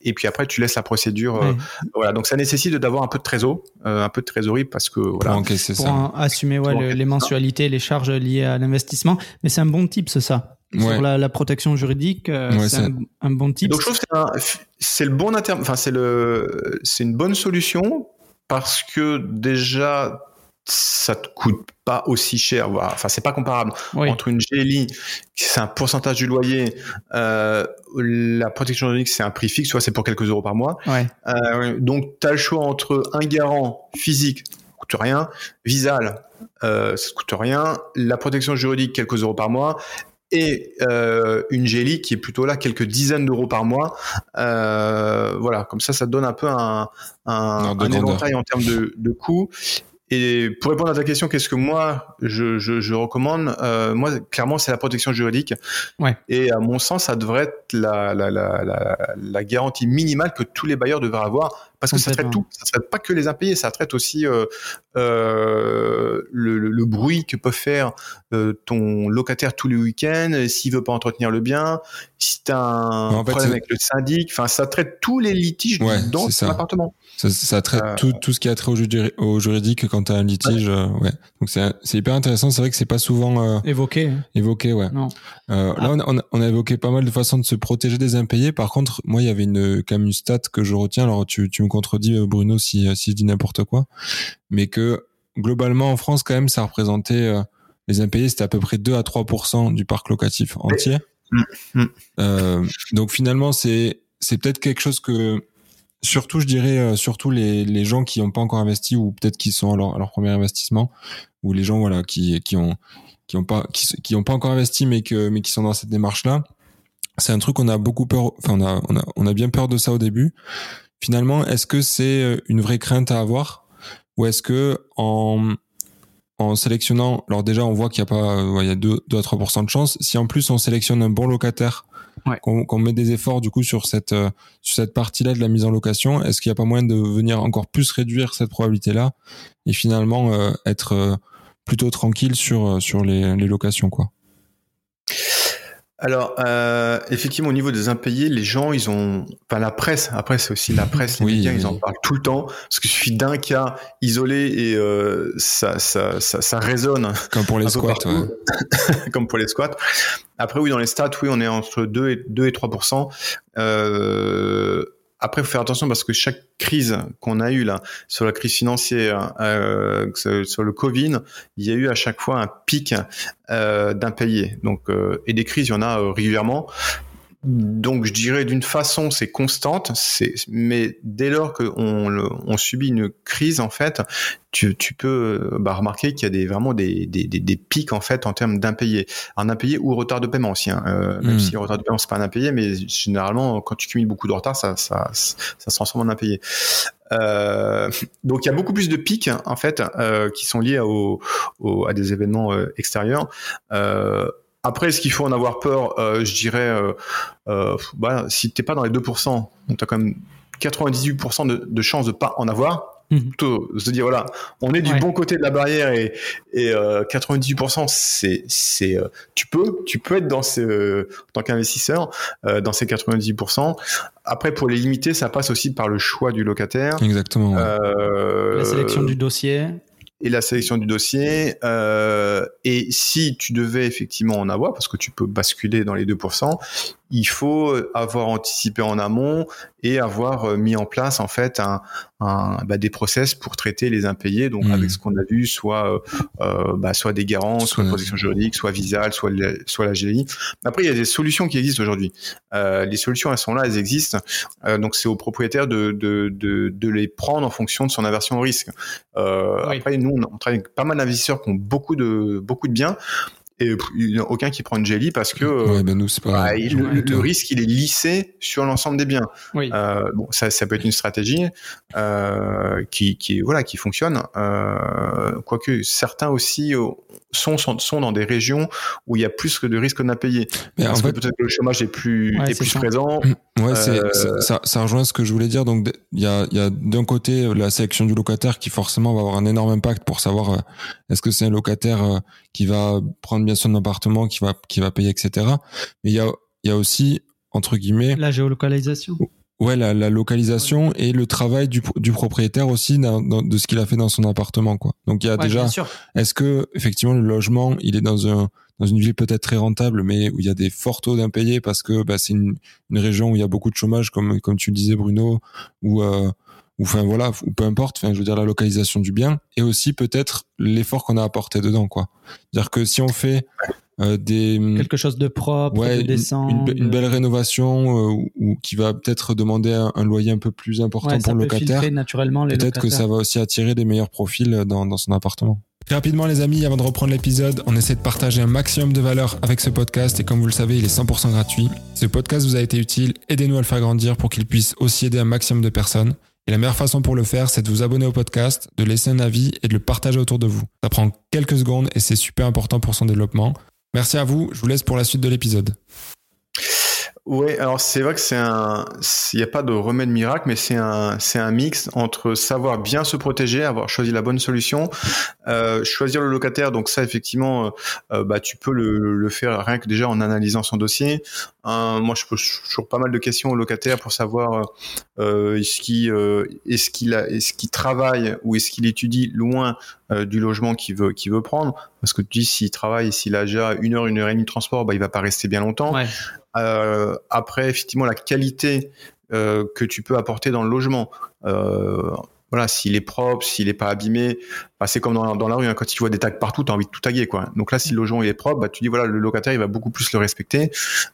Et puis après, tu laisses la procédure. Euh, voilà. Donc ça nécessite d'avoir un peu de trésor, euh, un peu de trésorerie parce que voilà. Pour, assumer ouais, les mensualités, les charges liées à l'investissement. Mais c'est un bon type, c'est ça. Sur la, la, protection juridique, euh, c'est un, un, bon type. Donc je trouve que c'est le bon inter... enfin c'est le, c'est une bonne solution parce que déjà ça te coûte pas aussi cher, enfin c'est pas comparable entre une GLI, c'est un pourcentage du loyer, euh, la protection juridique c'est un prix fixe, soit c'est pour quelques euros par mois. Euh, donc tu as le choix entre un garant physique, ça coûte rien, Visal, euh, ça coûte rien, la protection juridique quelques euros par mois et euh, une GLI qui est plutôt là quelques dizaines d'euros par mois. Euh, voilà, comme ça, ça donne un peu un, un, un éventail en termes de, de coûts. Et pour répondre à ta question, qu'est-ce que moi je, je, je recommande euh, Moi, clairement, c'est la protection juridique. Ouais. Et à mon sens, ça devrait être la, la, la, la, la garantie minimale que tous les bailleurs devraient avoir parce que ça traite tout. Ça traite pas que les impayés, ça traite aussi euh, euh, le, le, bruit que peut faire euh, ton locataire tous les week-ends, s'il veut pas entretenir le bien, si tu as un problème avec le syndic. Enfin, ça traite tous les litiges dans ton appartement. Ça, ça traite euh, tout, tout ce qui a trait au, au juridique quand tu as un litige. Ouais. ouais. Donc c'est hyper intéressant. C'est vrai que c'est pas souvent évoqué. Évoqué, ouais. Non. Là, on a, on, a, évoqué pas mal de façons de se protéger des impayés. Par contre, moi, il y avait une, quand même une stat que je retiens. Alors, tu, tu me contredis euh, Bruno si, euh, si je dis n'importe quoi, mais que globalement en France quand même ça représentait euh, les impayés c'était à peu près 2 à 3% du parc locatif entier. Mm, mm. Euh, donc finalement c'est c'est peut-être quelque chose que surtout je dirais surtout les, les gens qui n'ont pas encore investi ou peut-être qui sont à leur, premier investissement ou les gens voilà qui qui ont qui ont pas qui, ont pas encore investi mais que mais qui sont dans cette démarche là c'est un truc qu'on a beaucoup peur enfin on a on a bien peur de ça au début finalement, est-ce que c'est euh, une vraie crainte à avoir ou est-ce que en, en sélectionnant, alors déjà on voit qu'il y a pas, euh, il y a 2, 2 à 3% de chance. Si en plus on sélectionne un bon locataire, qu'on met des efforts du coup sur cette euh, sur cette partie-là de la mise en location, est-ce qu'il n'y a pas moyen de venir encore plus réduire cette probabilité-là et finalement être plutôt tranquille sur sur les, les locations quoi? Alors, euh, effectivement, au niveau des impayés, les gens, ils ont, enfin la presse. Après, c'est aussi la presse, les médias, ils en parlent tout le temps. Parce qu'il suffit d'un cas isolé et euh, ça, ça, ça, ça, résonne. Comme pour les squats. Ouais. Comme pour les squats. Après, oui, dans les stats, oui, on est entre 2 et 2 et 3 euh, après, il faut faire attention parce que chaque crise qu'on a eue là, sur la crise financière, euh, sur le Covid, il y a eu à chaque fois un pic euh, d'impayés. Donc, euh, et des crises, il y en a euh, régulièrement. Donc je dirais d'une façon c'est constante, c'est mais dès lors qu'on on subit une crise en fait, tu, tu peux bah, remarquer qu'il y a des vraiment des, des, des, pics en fait en termes d'impayés, un impayé ou retard de paiement aussi. Hein. Euh, même hmm. si le retard de paiement c'est pas un impayé, mais généralement quand tu cumules beaucoup de retard, ça ça, ça, se transforme en impayé. Euh, donc il y a beaucoup plus de pics en fait euh, qui sont liés au, au, à des événements euh, extérieurs. Euh, après, est-ce qu'il faut en avoir peur euh, Je dirais, euh, euh, bah, si t'es pas dans les 2%, tu as quand même 98% de, de chances de pas en avoir. Mmh. Plutôt se dire voilà, on est du bon côté de la barrière et, et 98% c'est c'est tu peux tu peux être dans ce en tant qu'investisseur dans ces 98%. Après pour les limiter, ça passe aussi par le choix du locataire. Exactement. La sélection du dossier et la sélection du dossier. Euh, et si tu devais effectivement en avoir, parce que tu peux basculer dans les 2%, il faut avoir anticipé en amont et avoir euh, mis en place en fait un, un bah, des process pour traiter les impayés. Donc avec hmm. ce qu'on a vu, soit euh, euh, bah, soit des garants, soit une protection juridique, soit Visal, soit soit la GI. Après, il y a des solutions qui existent aujourd'hui. Euh, les solutions, elles sont là, elles existent. Euh, donc c'est au propriétaire de, de, de, de, les prendre en fonction de son aversion au risque. Après, nous, on, on travaille avec pas mal d'investisseurs qui ont beaucoup de beaucoup de biens et il n'y a aucun qui prend une jelly parce que ouais, ben nous, pas bah, le, risque il est lissé sur l'ensemble des biens. Oui. Euh, bon, ça, ça peut être une stratégie euh, qui, qui voilà qui fonctionne. Euh, quoique certains aussi sont, sont, dans des régions où il y a plus que de risques d'impayés. Mais en fait, peut-être que le chômage est plus est, plus présent. Ouais, euh... ça, ça, rejoint ce que je voulais dire. Donc il y a, y a d'un côté la sélection du locataire qui forcément va avoir un énorme impact pour savoir est-ce que c'est un locataire qui va prendre bien son appartement, qui va qui va payer, etc. Mais il y a il y a aussi entre guillemets la géolocalisation. Ouais, la, la, localisation et le travail du, du propriétaire aussi dans, de ce qu'il a fait dans son appartement, quoi. Donc il y a déjà. Est-ce que effectivement le logement, il est dans un dans une ville peut-être très rentable, mais où il y a des forts taux d'impayés parce que bah, c'est une, une région où il y a beaucoup de chômage, comme comme tu le disais Bruno, euh, ou enfin voilà, ou peu importe. Enfin, je veux dire la localisation du bien et aussi peut-être l'effort qu'on a apporté dedans, quoi. C'est-à-dire que si on fait euh, des quelque chose de propre, de décent, une, une, belle rénovation euh, ou qui va peut-être demander un, loyer un peu plus important pour le locataire. naturellement Peut-être que ça va aussi attirer des meilleurs profils dans, dans son appartement. Rapidement les amis, avant de reprendre l'épisode, on essaie de partager un maximum de valeur avec ce podcast et comme vous le savez, il est 100% gratuit. Ce podcast vous a été utile, aidez-nous à le faire grandir pour qu'il puisse aussi aider un maximum de personnes. Et la meilleure façon pour le faire, c'est de vous abonner au podcast, de laisser un avis et de le partager autour de vous. Ça prend quelques secondes et c'est super important pour son développement. Merci à vous, je vous laisse pour la suite de l'épisode. Ouais, alors c'est vrai que c'est un, il n'y a pas de remède miracle, mais c'est un, c'est un mix entre savoir bien se protéger, avoir choisi la bonne solution, euh, choisir le locataire. Donc ça, effectivement, euh, bah tu peux le, faire rien que déjà en analysant son dossier. Euh, moi, je pose toujours pas mal de questions au locataire pour savoir euh, est-ce qu'il, euh, est-ce qu'il travaille ou est-ce qu'il étudie loin euh, du logement qu'il veut, qu'il veut prendre. Parce que tu dis s'il travaille, s'il a déjà une heure, une heure et demie de transport, bah il va pas rester bien longtemps. Ouais. Après, effectivement, la qualité que tu peux apporter dans le logement. Voilà, s'il est propre, s'il est pas abîmé, bah, c'est comme dans, dans, la rue, hein, quand tu vois des tags partout, tu as envie de tout taguer, quoi. Donc là, si le logement est propre, bah, tu dis voilà, le locataire il va beaucoup plus le respecter.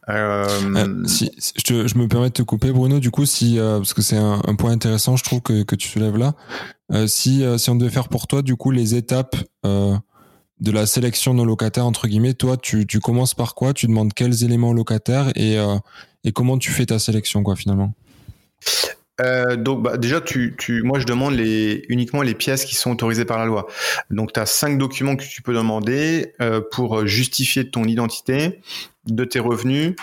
Euh... Euh, si, je, me permets de te couper, Bruno. Du coup, si euh, parce que c'est un, point intéressant, je trouve que, que tu soulèves là. Si si on devait faire pour toi, du coup, les étapes de la sélection de locataires entre guillemets toi tu, tu commences par quoi? Tu demandes quels éléments au locataire et, et comment tu fais ta sélection quoi finalement? Euh, donc bah, déjà, tu, tu, moi je demande les, uniquement les pièces qui sont autorisées par la loi. Donc tu as cinq documents que tu peux demander euh, pour justifier ton identité, de tes revenus,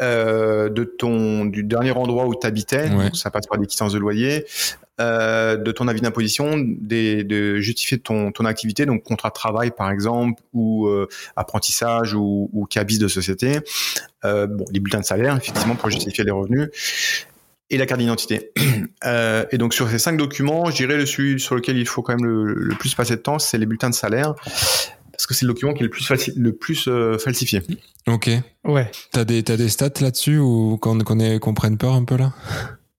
euh, de ton du dernier endroit où tu habitais, ouais. ça passe par des quittances de loyer, de ton avis d'imposition, de justifier ton, ton activité, donc contrat de travail par exemple, ou apprentissage ou, ou cabis de société, bon, les bulletins de salaire effectivement pour justifier les revenus et la carte d'identité. Euh, et donc sur ces cinq documents, je dirais le celui sur lequel il faut quand même le, le plus passer de temps, c'est les bulletins de salaire parce que c'est le document qui est le plus, le plus euh, falsifié. Ok. Ouais. T'as des, t'as des stats là-dessus ou qu'on qu qu'on prenne peur un peu là?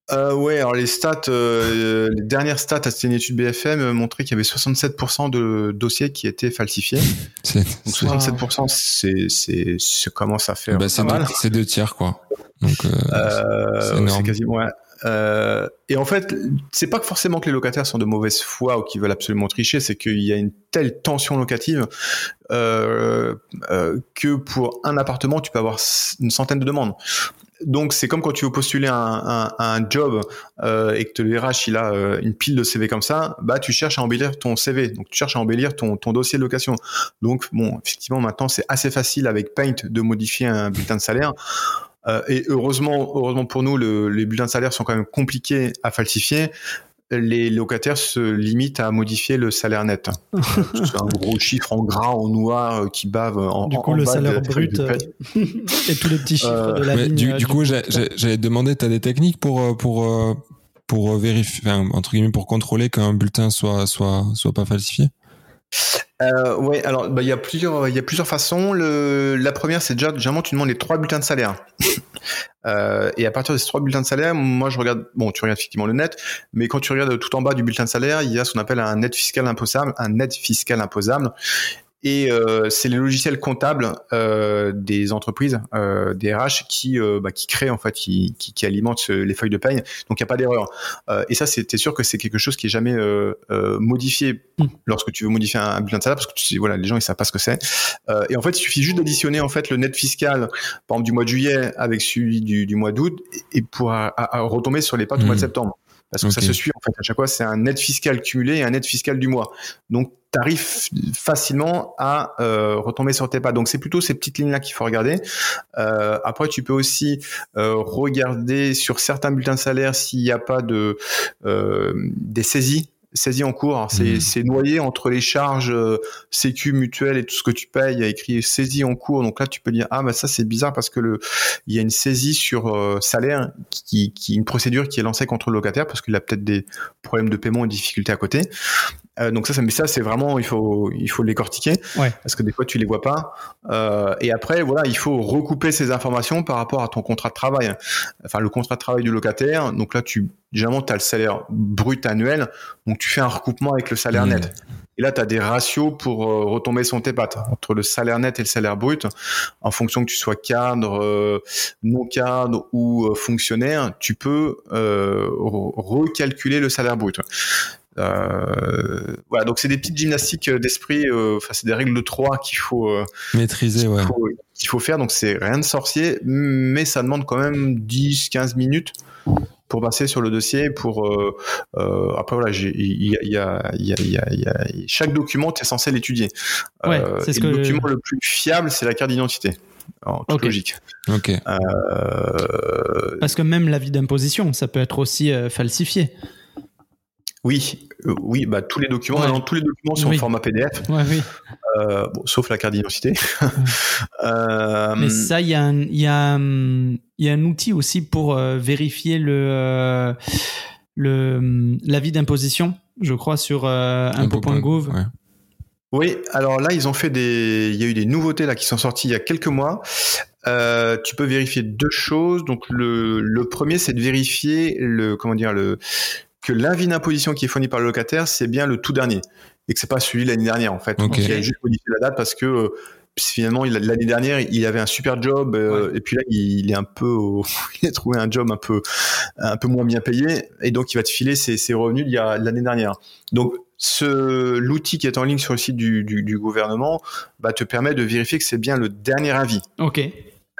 Euh, ouais, alors les stats, euh, les dernières stats, c'était une étude BFM, montraient qu'il y avait 67% de dossiers qui étaient falsifiés. Donc 67%, c'est, c'est, ça commence à faire bah. C'est deux tiers, quoi. Donc, euh, c'est quasiment, ouais. Euh, et en fait, c'est pas forcément que les locataires sont de mauvaise foi ou qu'ils veulent absolument tricher, c'est qu'il y a une telle tension locative euh, euh, que pour un appartement, tu peux avoir une centaine de demandes. Donc c'est comme quand tu veux postuler un, un, un job euh, et que le RH il a euh, une pile de CV comme ça, bah tu cherches à embellir ton CV, donc tu cherches à embellir ton, ton dossier de location. Donc bon, effectivement maintenant c'est assez facile avec Paint de modifier un bulletin de salaire. Euh, et heureusement, heureusement pour nous, le, les bulletins de salaire sont quand même compliqués à falsifier. Les locataires se limitent à modifier le salaire net. C'est un gros chiffre en gras, en noir, euh, qui bave en Du coup, en le bas salaire de- brut euh, et tous les petits chiffres Euh, de la ligne. du, euh, du coup, j'allais te demander, t'as des techniques pour euh, pour euh, pour euh, vérifier, enfin, entre guillemets, pour contrôler qu'un bulletin soit soit soit pas falsifié? Euh, ouais, alors bah, il y a plusieurs, il y a plusieurs façons. Le, la première, c'est déjà généralement tu demandes les trois bulletins de salaire. Euh, et à partir de ces trois bulletins de salaire, moi je regarde, bon, tu regardes effectivement le net, mais quand tu regardes tout en bas du bulletin de salaire, il y a ce qu'on appelle un net fiscal imposable, un net fiscal imposable. Et euh, c'est les logiciels comptables euh, des entreprises, euh, des RH, qui, euh, bah, qui créent en fait, qui, qui, qui, alimentent les feuilles de paye. Donc il n'y a pas d'erreur. Euh, et ça, c'était sûr que c'est quelque chose qui est jamais euh, modifié mm. lorsque tu veux modifier un, bulletin de salaire, parce que tu sais, voilà, les gens ils savent pas ce que c'est. et en fait, il suffit juste d'additionner en fait le net fiscal, par exemple du mois de juillet avec celui du, du mois d'août, et pour à, à retomber sur les pattes au mois de mm. septembre parce que ça se suit en fait à chaque fois c'est un net fiscal cumulé et un net fiscal du mois donc tu arrives facilement à euh, retomber sur tes pas donc c'est plutôt ces petites lignes là qu'il faut regarder euh, après tu peux aussi euh, regarder sur certains bulletins de salaire s'il n'y a pas de euh, des saisies saisie en cours. Mmh. C'est noyé entre les charges euh, sécu mutuelles et tout ce que tu payes. Il y a écrit saisie en cours. Donc là, tu peux dire ah bah ça c'est bizarre parce que le il y a une saisie sur euh, salaire qui, qui une procédure qui est lancée contre le locataire parce qu'il a peut-être des problèmes de paiement et difficultés à côté. Euh, donc ça, ça, mais ça, c'est vraiment, il faut, il faut les cortiquer, parce que des fois tu les vois pas. Euh, et après, voilà, il faut recouper ces informations par rapport à ton contrat de travail, enfin le contrat de travail du locataire. Donc là, tu, généralement, tu as le salaire brut annuel, donc tu fais un recoupement avec le salaire mmh. net. Et là, tu as des ratios pour euh, retomber son tes pattes entre le salaire net et le salaire brut. En fonction que tu sois cadre, euh, non cadre ou fonctionnaire, tu peux recalculer le salaire brut. Euh, voilà, donc c'est des petites gymnastiques euh, d'esprit, euh, enfin c'est des règles de 3 qu'il faut maîtriser, ouais. qu'il faut faire. Donc c'est rien de sorcier, mais ça demande quand même 10-15 minutes pour passer sur le dossier. Pour euh, après voilà, il y a, y, a, y, a, y a, chaque document, tu es censé l'étudier. Ouais, c'est ce le document le plus fiable, c'est la carte d'identité. En toute logique. Ok. Parce que même l'avis d'imposition, ça peut être aussi falsifié. Oui, euh, oui, bah, tous les documents, tous les documents sont en format PDF, oui. euh, bon, sauf la carte d'identité. euh, Mais ça, il y, a un, y, a, y a un outil aussi pour euh, vérifier le euh, le l'avis d'imposition, je crois, sur impôt.gouv. Ouais. Oui, alors là, ils ont fait des, il y a eu des nouveautés là qui sont sorties il y a quelques mois. Euh, tu peux vérifier deux choses. Donc le, le premier, c'est de vérifier le, comment dire, le, que l'avis d'imposition qui est fourni par le locataire, c'est bien le tout dernier et que c'est pas celui de l'année dernière en fait. Donc, il a juste modifié la date parce que euh, finalement l'année dernière il avait un super job euh, et puis là il, est un peu il a trouvé un job un peu un peu moins bien payé et donc il va te filer ses, ses revenus il y a l'année dernière. Donc ce l'outil qui est en ligne sur le site du, du, du gouvernement va te permettre de vérifier que c'est bien le dernier avis. Ok.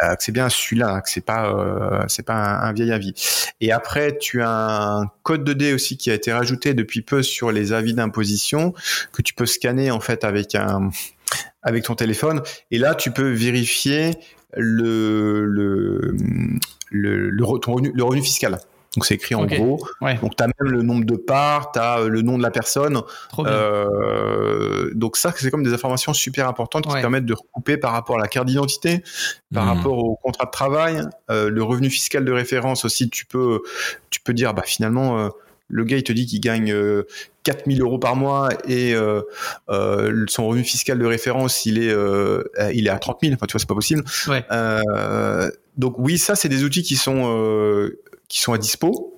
Euh, que c'est bien celui-là, que c'est pas euh, c'est pas un, vieil avis. Et après, tu as un code de d aussi qui a été rajouté depuis peu sur les avis d'imposition que tu peux scanner en fait avec un avec ton téléphone. Et là, tu peux vérifier le le le, le revenu fiscal. Donc c'est écrit en gros. Donc tu as même le nombre de parts, tu as euh, le nom de la personne. Euh, donc ça, c'est comme des informations super importantes qui permettent de recouper par rapport à la carte d'identité, par mhm. rapport au contrat de travail, euh, le revenu fiscal de référence aussi. Tu peux, tu peux dire, bah finalement. Euh, le gars il te dit qu'il gagne 4000 euros par mois et euh, euh, son revenu fiscal de référence il est il est à 30 000 enfin tu vois c'est pas possible ouais. donc oui ça c'est des outils qui sont qui sont à dispo.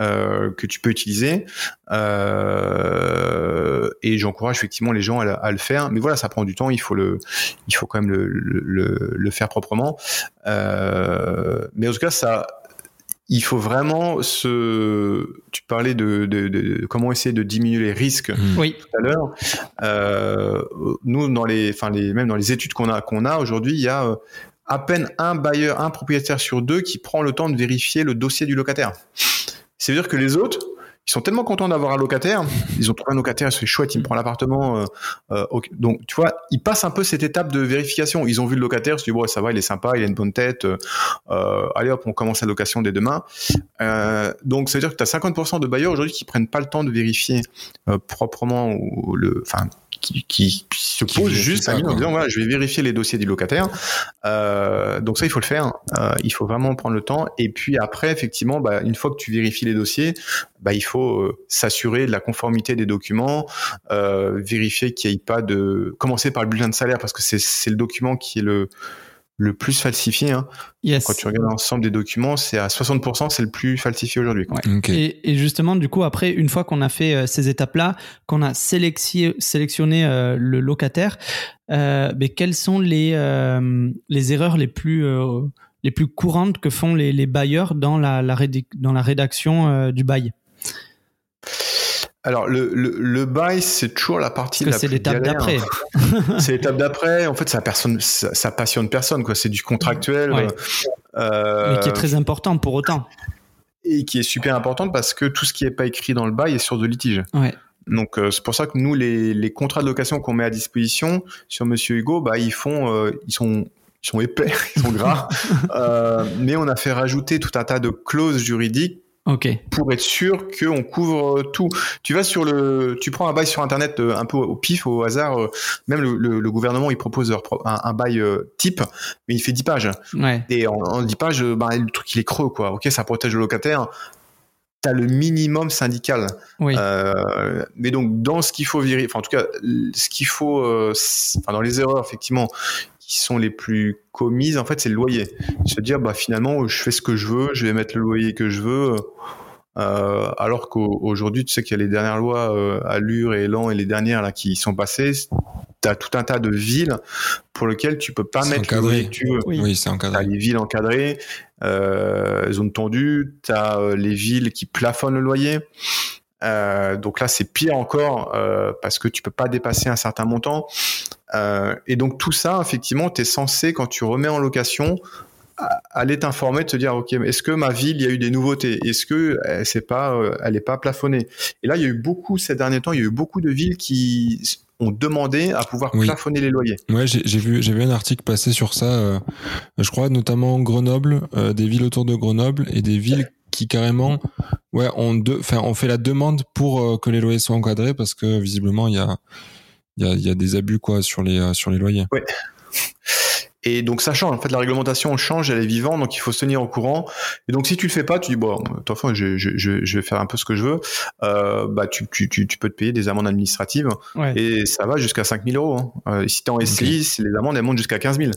Euh, que tu peux utiliser euh, et j'encourage effectivement les gens à, le faire mais voilà ça prend du temps il faut le il faut quand même le, le, le faire proprement euh, mais en tout cas ça il faut vraiment se. Tu parlais de, de, de, comment essayer de diminuer les risques mmh. oui. tout à l'heure. Euh, nous, dans les, enfin les, même dans les études qu'on a qu'on a aujourd'hui, il y a à peine un bailleur, un propriétaire sur deux qui prend le temps de vérifier le dossier du locataire. C'est-à-dire que les autres, ils sont tellement contents d'avoir un locataire, ils ont trouvé un locataire, c'est chouette, il me prend l'appartement. Euh, euh, donc, tu vois, ils passent un peu cette étape de vérification. Ils ont vu le locataire, ils se disent, bon, ça va, il est sympa, il a une bonne tête, euh, allez hop, on commence la location dès demain. donc, ça veut dire que tu as 50% de bailleurs aujourd'hui qui prennent pas le temps de vérifier proprement le, enfin, qui, se pose juste en disant voilà, je vais vérifier les dossiers du locataire. Euh, donc ça, il faut le faire. Euh, il faut vraiment prendre le temps. Et puis après, effectivement, bah, une fois que tu vérifies les dossiers, bah, il faut euh, s'assurer de la conformité des documents, vérifier qu'il n'y ait pas de commencer par le bulletin de salaire parce que c'est le document qui est le le plus falsifié. Hein. Quand tu regardes l'ensemble des documents, c'est à 60%, c'est le plus falsifié aujourd'hui. Et, justement, du coup, après, une fois qu'on a fait euh, ces étapes-là, qu'on a sélectionné euh, le locataire, euh, mais quelles sont les, les erreurs les plus, les plus courantes que font les, les bailleurs dans la, la, dans la rédaction du bail? Alors le, le, c'est toujours la partie la c'est l'étape d'après. c'est l'étape d'après. En fait, ça personne, ça, passionne personne quoi. C'est du contractuel, euh, mais qui est très important pour autant. Et qui est super importante parce que tout ce qui n'est pas écrit dans le bail est sur de litige. Ouais. Donc euh, c'est pour ça que nous les, les contrats de location qu'on met à disposition sur Monsieur Hugo, bah ils font, euh, ils sont ils sont épais, ils sont gras, mais on a fait rajouter tout un tas de clauses juridiques Ok. Pour être sûr qu'on couvre tout. Tu vas sur le, tu prends un bail sur internet euh, un peu au pif, au hasard. Euh, même le, gouvernement il propose un, bail euh, type, mais il fait 10 pages. Ouais. Et en, 10 pages, bah, le truc il est creux quoi. Ok, ça protège le locataire. T'as le minimum syndical. Oui. mais donc dans ce qu'il faut virer, enfin en tout cas ce qu'il faut, enfin dans les erreurs effectivement, qui sont les plus commises, en fait, c'est le loyer. Se dire, bah, finalement, je fais ce que je veux, je vais mettre le loyer que je veux. Euh, alors qu'aujourd'hui, tu sais qu'il y a les dernières lois euh, Allure et Elan et les dernières là qui sont passées. Tu as tout un tas de villes pour lesquelles tu peux pas mettre le loyer que tu veux. Oui, c'est encadré. As les villes encadrées, euh, zone tendue, tu as euh, les villes qui plafonnent le loyer. Euh, donc là, c'est pire encore euh, parce que tu peux pas dépasser un certain montant. Euh, et donc tout ça, effectivement, tu es censé, quand tu remets en location, aller t'informer, te dire, OK, est-ce que ma ville, il y a eu des nouveautés? Est-ce que c'est pas, elle n'est pas plafonnée? Et là, il y a eu beaucoup, ces derniers temps, il y a eu beaucoup de villes qui ont demandé à pouvoir plafonner les loyers. Ouais, j'ai vu, j'ai vu un article passer sur ça. je crois notamment Grenoble, des villes autour de Grenoble et des villes qui carrément, ouais, on, de, on fait la demande pour euh, que les loyers soient encadrés parce que visiblement il y a, des abus quoi sur les euh, loyers. Et donc ça change. En fait, la réglementation change, elle est vivante, donc il faut se tenir au courant. Et donc si tu le fais pas, tu dis bon, de je, je, je, vais faire un peu ce que je veux. Euh, bah tu, tu, tu, tu, peux te payer des amendes administratives et ça va jusqu'à 5000 euros. Hein. Euh, si t'es en SI, les amendes elles montent jusqu'à 15 000.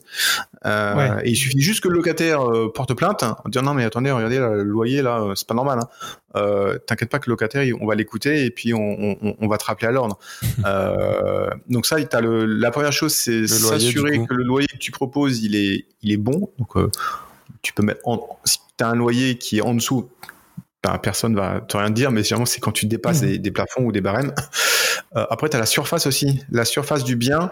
Euh, Et il suffit juste que le locataire euh, porte plainte en disant non mais attendez, regardez le loyer là, euh, c'est pas normal. Hein. Euh, t'inquiète pas que le locataire, on va l'écouter et puis on, on, on, va te rappeler à l'ordre. euh, donc ça, as le, la première chose, c'est s'assurer que le loyer que tu proposes, il est, il est bon. Donc euh, tu peux mettre, en, si t'as un loyer qui est en dessous, ben, personne va te rien dire, mais généralement c'est quand tu dépasses mmh. des, plafonds ou des barèmes. Euh, après, tu as la surface aussi, la surface du bien.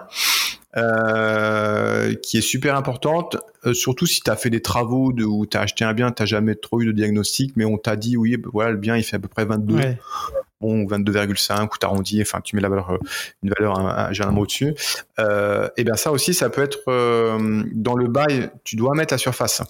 Euh, qui est super importante, euh, surtout si tu as fait des travaux de, où tu as acheté un bien, tu jamais trop eu de diagnostic, mais on t'a dit, oui, bah, voilà, le bien, il fait à peu près 22. Bon, 22,5 ou t'arrondis, enfin tu mets la valeur, une valeur, j'ai un mot dessus. Euh, et bien ça aussi, ça peut être dans le bail, tu dois mettre la surface.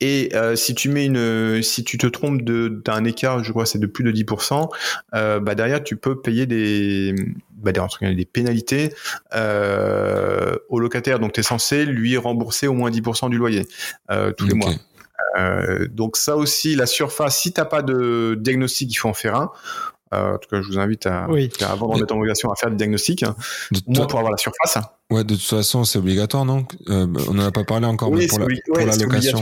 Et euh, si tu mets une, si tu te trompes d'un écart, je crois c'est de plus de 10%, euh, bah derrière tu peux payer des, bah des, des pénalités euh, au locataire. Donc tu es censé lui rembourser au moins 10% du loyer euh, tous les mois. Euh, donc ça aussi, la surface, si t'as pas de diagnostic, il faut en faire un. Euh, en tout cas, je vous invite à, oui. avant de mettre en obligation à faire du diagnostic, au moins pour avoir la surface. Ouais, de toute façon, c'est obligatoire, non? Euh, On n'en a pas parlé encore, mais pour la, pour la location.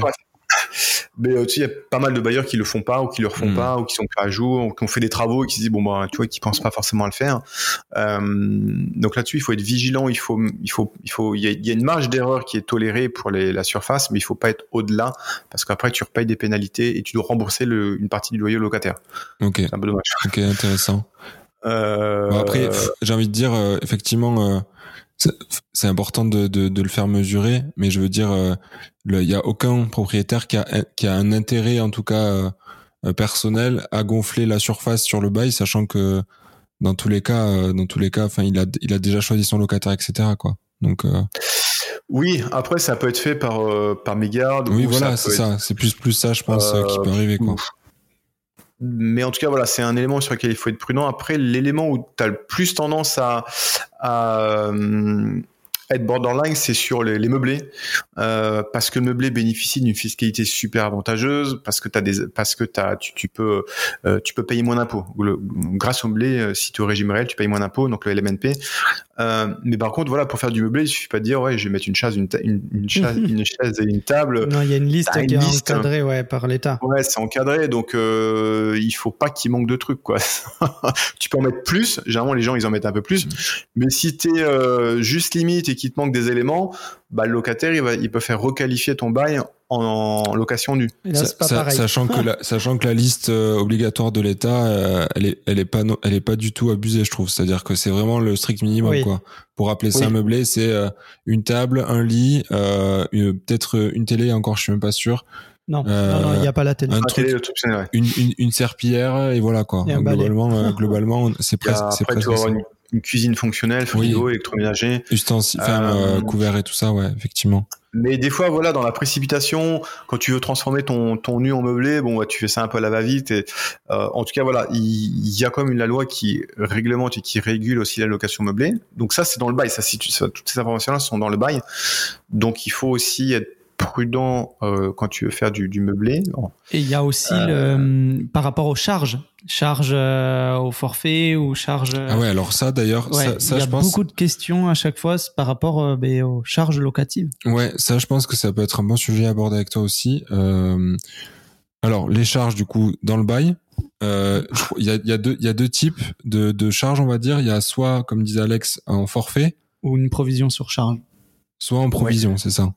Mais euh, il y a pas mal de bailleurs qui le font pas ou qui le refont hmm. pas ou qui sont pas à jour ou qui ont fait des travaux et qui se disent bon bah tu vois qui pensent pas forcément à le faire. Euh, donc là-dessus il faut être vigilant, il faut il faut il faut il y a, une marge d'erreur qui est tolérée pour les, la surface, mais il faut pas être au-delà parce qu'après tu repayes des pénalités et tu dois rembourser le, une partie du loyer au locataire. Ok. C'est un peu dommage. Ok intéressant. Euh... Bon, après j'ai envie de dire euh, effectivement c'est important de, de, de, le faire mesurer, mais je veux dire, euh, il y a aucun propriétaire qui a, qui a un intérêt, en tout cas euh, euh, personnel, à gonfler la surface sur le bail, sachant que dans tous les cas, dans tous les cas, enfin, il a, il a déjà choisi son locataire, etc. Quoi. Donc. Oui, après ça peut être fait par par mégarde. Oui, voilà, c'est ça. C'est plus plus ça, je pense, qui peut arriver, quoi. Mais en tout cas, voilà, c'est un élément sur lequel il faut être prudent. Après, l'élément où tu as le plus tendance à, à, être borderline, c'est sur les, les meublés, euh, parce que le meublé bénéficie d'une fiscalité super avantageuse, parce que t'as des, parce que t'as, tu, tu peux, euh, tu peux payer moins d'impôts. Grâce au meublé, euh, si tu es au régime réel, tu payes moins d'impôts, donc le LMNP. Mais par contre, voilà, pour faire du meublé, il suffit pas de dire, ouais, je vais mettre une chaise, une, une, une, chaise, une chaise et une table. Non, il y a une liste qui est encadrée, ouais, par l'État. Ouais, c'est encadré, donc il faut pas qu'il manque de trucs, quoi. tu peux en mettre plus. Généralement, les gens, ils en mettent un peu plus. Mais si t'es euh, juste limite et qu'il te manque des éléments, bah, le locataire, il, va, il peut faire requalifier ton bail en, location nue. sachant que la, sachant que la liste euh, obligatoire de l'État, euh, elle est, elle est pas, elle est pas du tout abusée, je trouve. C'est-à-dire que c'est vraiment le strict minimum, quoi. Pour appeler ça un meublé, c'est euh, une table, un lit, peut-être une télé, encore, je suis même pas sûr. Non, non, il n'y a pas la télé. Un truc, une, une, une, serpillière et voilà quoi. globalement, globalement, c'est presque. C'est presque une cuisine fonctionnelle, frigo, oui. électroménager, ustensiles, euh, couvert et tout ça, ouais, effectivement. Mais des fois, voilà, dans la précipitation, quand tu veux transformer ton, ton nu en meublé, bon, bah, tu fais ça un peu à la va-vite. Et euh, en tout cas, voilà, il, y a comme une la loi qui réglemente et qui régule aussi la location meublée. Donc ça, c'est dans le bail. Ça, si ça, toutes ces informations-là sont dans le bail. Donc il faut aussi être prudent euh, quand tu veux faire du, du meublé. Et il y a aussi euh, le, par rapport aux charges, charges euh, au forfait ou charges. Ah ouais, alors ça d'ailleurs, ça, ça, il y a je pense... beaucoup de questions à chaque fois par rapport ben, aux charges locatives. Ouais, ça je pense que ça peut être un bon sujet à aborder avec toi aussi. alors les charges du coup dans le bail. Il y, a, y, a deux, y a deux types de, de charges, on va dire. Il y a soit, comme disait Alex, en forfait. Ou une provision sur charge. Soit en provision, c'est ça.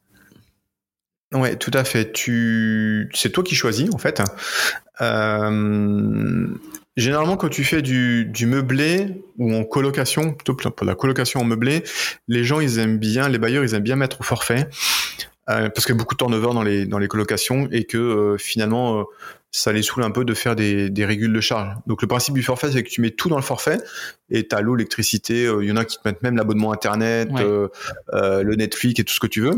Ouais, tout à fait. Tu, c'est toi qui choisis en fait. Euh... Généralement, quand tu fais du, meublé ou en colocation, plutôt pour la colocation en meublé, les gens ils aiment bien, les bailleurs ils aiment bien mettre au forfait euh, parce qu'il y a beaucoup de turnover dans les dans les colocations et que euh, finalement ça les saoule un peu de faire des, des régules de charge. Donc le principe du forfait, c'est que tu mets tout dans le forfait et tu as l'eau, l'électricité, il y en a qui te mettent même l'abonnement internet, euh, euh, le Netflix et tout ce que tu veux.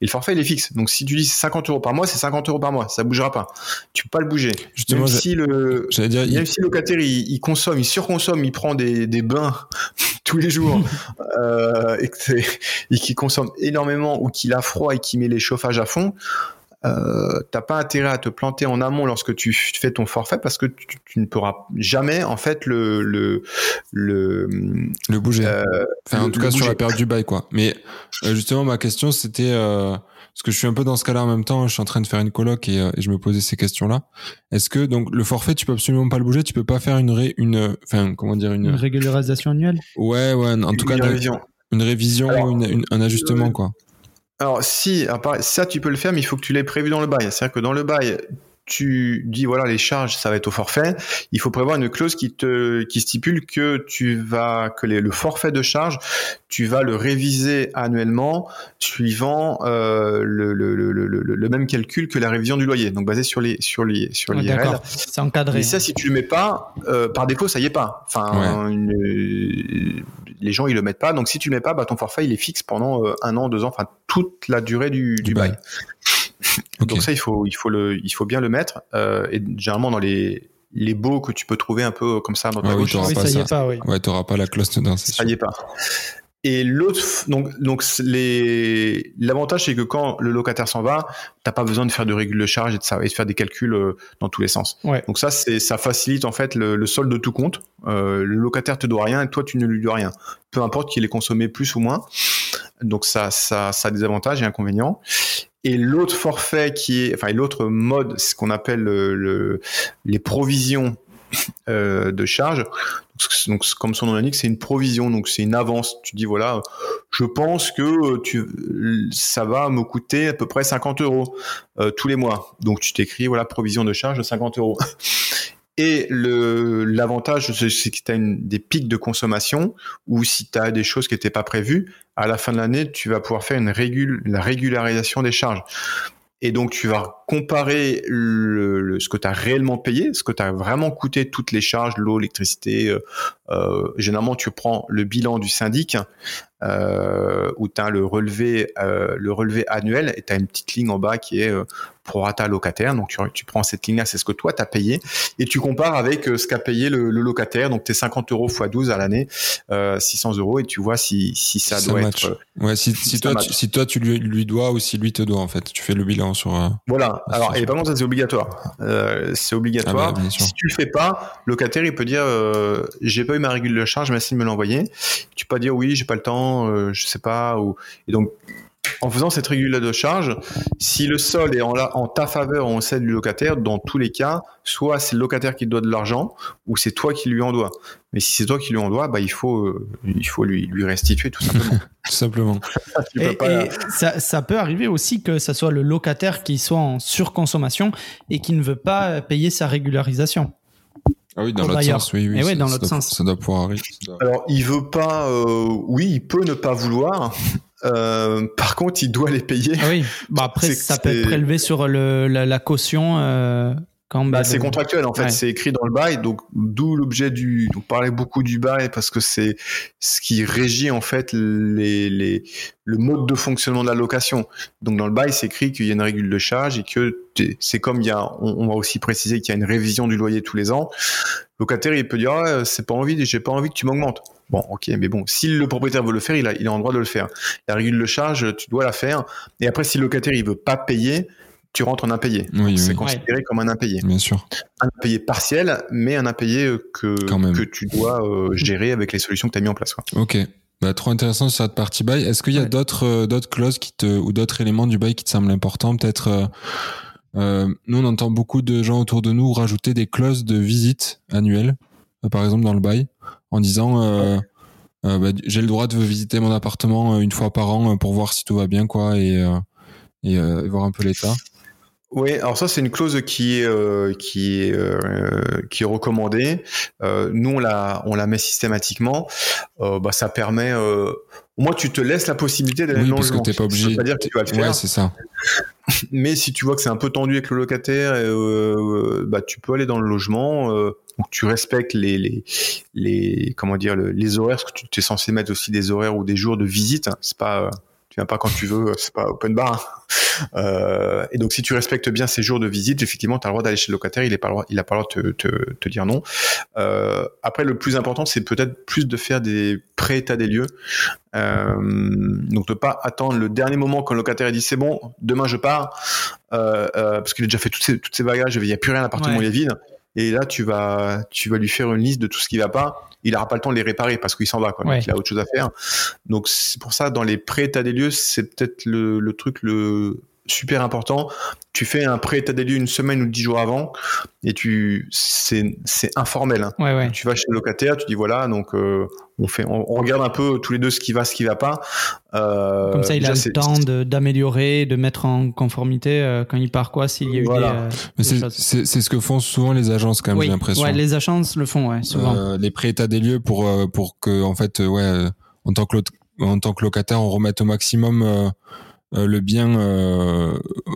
Et le forfait, il est fixe. Donc si tu dis 50 euros par mois, c'est 50 euros par mois, ça bougera pas. Tu peux pas le bouger. Justement, même si le, dire, même si le locataire il, il, consomme, il surconsomme, il prend des, des bains tous les jours euh, et qu'il consomme énormément ou qu'il a froid et qu'il met les chauffages à fond, euh, t'as pas intérêt à te planter en amont lorsque tu fais ton forfait parce que tu, tu ne pourras jamais en fait le le le, le bouger. Euh, enfin, en tout cas sur la période du bail quoi. Mais euh, justement ma question c'était euh, parce que je suis un peu dans ce cas-là en même temps, je suis en train de faire une coloc et, euh, et je me posais ces questions-là. Est-ce que donc le forfait tu peux absolument pas le bouger, tu peux pas faire une ré, une enfin comment dire une, une régularisation annuelle? Ouais ouais en tout cas une révision, une révision, Alors, une, un ajustement quoi. Alors si, ça tu peux le faire, mais il faut que tu l'aies prévu dans le bail. C'est-à-dire que dans le bail, tu dis voilà les charges ça va être au forfait. Il faut prévoir une clause qui te qui stipule que tu vas que les, le forfait de charge tu vas le réviser annuellement suivant euh, le, le, le, le, même calcul que la révision du loyer. Donc basé sur les sur les sur les D'accord, c'est encadré. Et ça si tu le mets pas euh, par défaut ça y est pas. Enfin ouais. une, les gens ils le mettent pas donc si tu le mets pas bah ton forfait il est fixe pendant euh, un an deux ans enfin toute la durée du, bail. Okay. Donc ça, il faut, il faut le, il faut bien le mettre. Euh, et généralement dans les les baux que tu peux trouver un peu comme ça dans ta gauche. Oui, oui, ça, y est pas, oui. Ouais, t'auras pas la clause dedans. Ça sûr. y est pas. Et l'autre, donc, donc les, l'avantage c'est que quand le locataire s'en va, t'as pas besoin de faire de régule de charge et de, ça, et de faire des calculs euh, dans tous les sens. Ouais. Donc ça, c'est, ça facilite en fait le, le solde de tout compte. Euh, le locataire te doit rien et toi tu ne lui dois rien. Peu importe qu'il ait consommé plus ou moins. Donc ça, ça, ça a des avantages et inconvénients. Et l'autre forfait qui est, enfin l'autre mode, ce qu'on appelle le, le, les provisions euh, de charge. Donc, comme son nom l'indique, c'est une provision, donc c'est une avance. Tu dis voilà, je pense que tu, ça va me coûter à peu près 50 euros euh, tous les mois. Donc tu t'écris voilà provision de charge de 50 euros. Et l'avantage, c'est que tu as des pics de consommation ou si tu as des choses qui n'étaient pas prévues, à la fin de l'année, tu vas pouvoir faire une régule, la régularisation des charges. Et donc, tu vas comparer le, le, ce que tu as réellement payé, ce que tu as vraiment coûté, toutes les charges, l'eau, l'électricité. Euh, euh, généralement, tu prends le bilan du syndic euh, où tu as le relevé, euh, le relevé annuel et tu as une petite ligne en bas qui est prorata locataire. Donc tu, tu prends cette ligne-là, c'est ce que toi tu as payé et tu compares avec ce qu'a payé le, le, locataire. Donc tes 50 euros x 12 à l'année, euh, 600 euros et tu vois si, si ça, doit être. Ouais, si, si, toi, tu, si toi tu lui, lui, dois ou si lui te doit en fait. Tu fais le bilan sur. Euh, voilà. Alors, et par contre, ça c'est obligatoire. c'est obligatoire. Ah bah, si tu le fais pas, le locataire il peut dire j'ai pas eu ma régule de charge, merci de me l'envoyer. Tu peux pas dire oui, j'ai pas le temps, je sais pas. Ou... Et donc en faisant cette régule de charge, si le sol est en, en ta faveur ou en celle du locataire, dans tous les cas, soit c'est le locataire qui te doit de l'argent, ou c'est toi qui lui en dois. Mais si c'est toi qui lui en dois, bah, il faut, euh, il faut lui, lui restituer tout simplement. tout simplement. et, ça, ça, peut arriver aussi que ce soit le locataire qui soit en surconsommation et qui ne veut pas payer sa régularisation. Ah oui, dans l'autre sens, oui, oui. Et oui, dans l'autre sens. Ça doit pouvoir arriver. Alors, il veut pas, euh, oui, il peut ne pas vouloir, euh, par contre, il doit les payer. Ah oui. Bah après, ça peut être prélevé sur le, la, caution. Euh, quand bah, c'est contractuel en fait, c'est écrit dans le bail, donc d'où l'objet du. On parlait beaucoup du bail parce que c'est ce qui régit en fait les, les, le mode de fonctionnement de la location. Donc dans le bail, c'est écrit qu'il y a une régule de charge et que c'est comme il y a. On, va aussi préciser qu'il y a une révision du loyer tous les ans. Le locataire, il peut dire ah, c'est pas envie, j'ai pas envie que tu m'augmentes. Bon, ok, mais bon, si le propriétaire veut le faire, il a, il a le droit de le faire. La régule de charge, tu dois la faire. Et après, si le locataire il veut pas payer, tu rentres en impayé. c'est considéré comme un impayé. Bien sûr. Un impayé partiel, mais un impayé que, que tu dois euh, gérer avec les solutions que tu as mis en place. Quoi. Ok. Bah, trop intéressant sur cette partie bail. Est-ce qu'il y a d'autres euh, d'autres clauses qui te ou d'autres éléments du bail qui te semblent importants? Peut-être. Euh, euh, nous, on entend beaucoup de gens autour de nous rajouter des clauses de visite annuelles, par exemple dans le bail, en disant euh, bah, j'ai le droit de visiter mon appartement euh, une fois par an euh, pour voir si tout va bien, quoi, et, et, voir un peu l'état. Oui, alors ça c'est une clause qui est qui est qui est recommandée. nous on la on la met systématiquement. bah ça permet. au moins tu te laisses la possibilité d'aller oui, parce que t'es pas obligé. Ça pas dire que tu vas le faire. Ouais, c'est ça. Mais si tu vois que c'est un peu tendu avec le locataire, bah tu peux aller dans le logement. Donc tu respectes les, les, les comment dire les horaires, parce que tu es censé mettre aussi des horaires ou des jours de visite. C'est pas euh, tu viens pas quand tu veux, c'est pas open bar. Euh, et donc si tu respectes bien ces jours de visite, effectivement, tu as le droit d'aller chez le locataire, il est pas le droit, il a pas le droit de te, te, te dire non. Euh, après, le plus important, c'est peut-être plus de faire des pré-états des lieux. Euh, donc de pas attendre le dernier moment quand le locataire dit c'est bon, demain je pars, parce qu'il a déjà fait toutes ses, toutes ses bagages, il n'y a plus rien, l'appartement il est vide. Et là, tu vas, tu vas lui faire une liste de tout ce qui va pas. Il n'aura pas le temps de les réparer parce qu'il s'en va, quoi. Donc, il a autre chose à faire. Donc, c'est pour ça, dans les pré-états des lieux, c'est peut-être le, le truc le super important. Tu fais un pré-état des lieux une semaine ou dix jours avant et tu, c'est, c'est informel. Hein. Ouais, ouais. Tu vas chez le locataire, tu dis voilà, donc euh, on fait, on, regarde un peu tous les deux ce qui va, ce qui va pas. Euh, Comme ça, il a le temps d'améliorer, de, mettre en conformité euh, quand il part quoi, s'il y a eu des, euh, Mais c'est, c'est ce que font souvent les agences quand même, j'ai l'impression. Ouais, les agences le font, ouais, souvent. Euh, les pré-états des lieux pour pour que en fait, ouais, en tant que en tant que locataire, on remette au maximum le bien,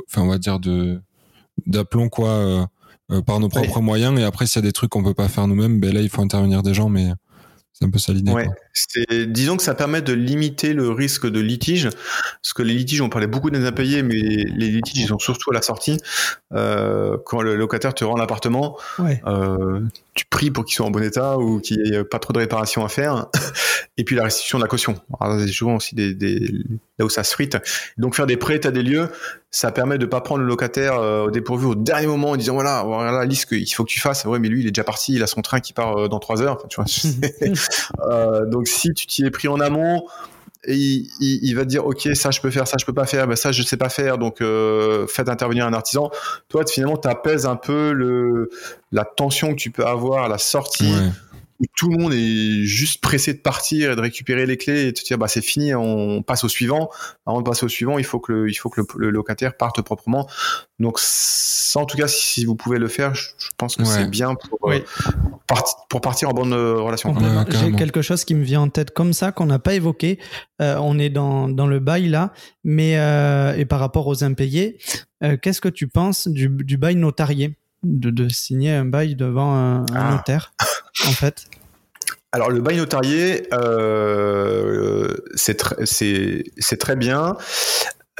enfin on va dire de d'aplomb quoi. par nos propres moyens et après s'il y a des trucs qu'on peut pas faire nous-mêmes ben là il faut intervenir des gens mais c'est un peu ça l'idée. Ouais, disons que ça permet de limiter le risque de litige, parce que les litiges, on parlait beaucoup des impayés, mais les litiges, ils sont surtout à la sortie. Euh, quand le locataire te rend l'appartement, euh, tu pries pour qu'il soit en bon état ou qu'il n'y ait pas trop de réparations à faire. Et puis la restitution de la caution. C'est souvent aussi des, des, là où ça se frite. Donc faire des prêts état des lieux, ça permet de pas prendre le locataire euh, au dépourvu au dernier moment en disant voilà, voilà la liste qu'il faut que tu fasses. Ouais, mais lui il est déjà parti, il a son train qui part dans trois heures. tu vois. euh, donc si tu t'y es pris en amont, et il, va te dire ok ça je peux faire ça je peux pas faire ben ça je sais pas faire donc euh, faites intervenir un artisan. Toi finalement tu apaises un peu la tension que tu peux avoir la sortie où tout le monde est juste pressé de partir et de récupérer les clés et de te dire bah c'est fini, on passe au suivant. Avant de passer au suivant, il faut que le, il faut que le, locataire parte proprement. Donc ça, en tout cas, si vous pouvez le faire, je, pense que c'est bien pour, euh, pour partir en bonne euh, relation. J'ai quelque chose qui me vient en tête comme ça qu'on n'a pas évoqué. Euh, on est dans, dans le bail là, mais et par rapport aux impayés, qu'est-ce que tu penses du, du bail notarié? De, de, signer un bail devant un, un ah. notaire? En fait alors le bail notarié, euh, c'est très bien.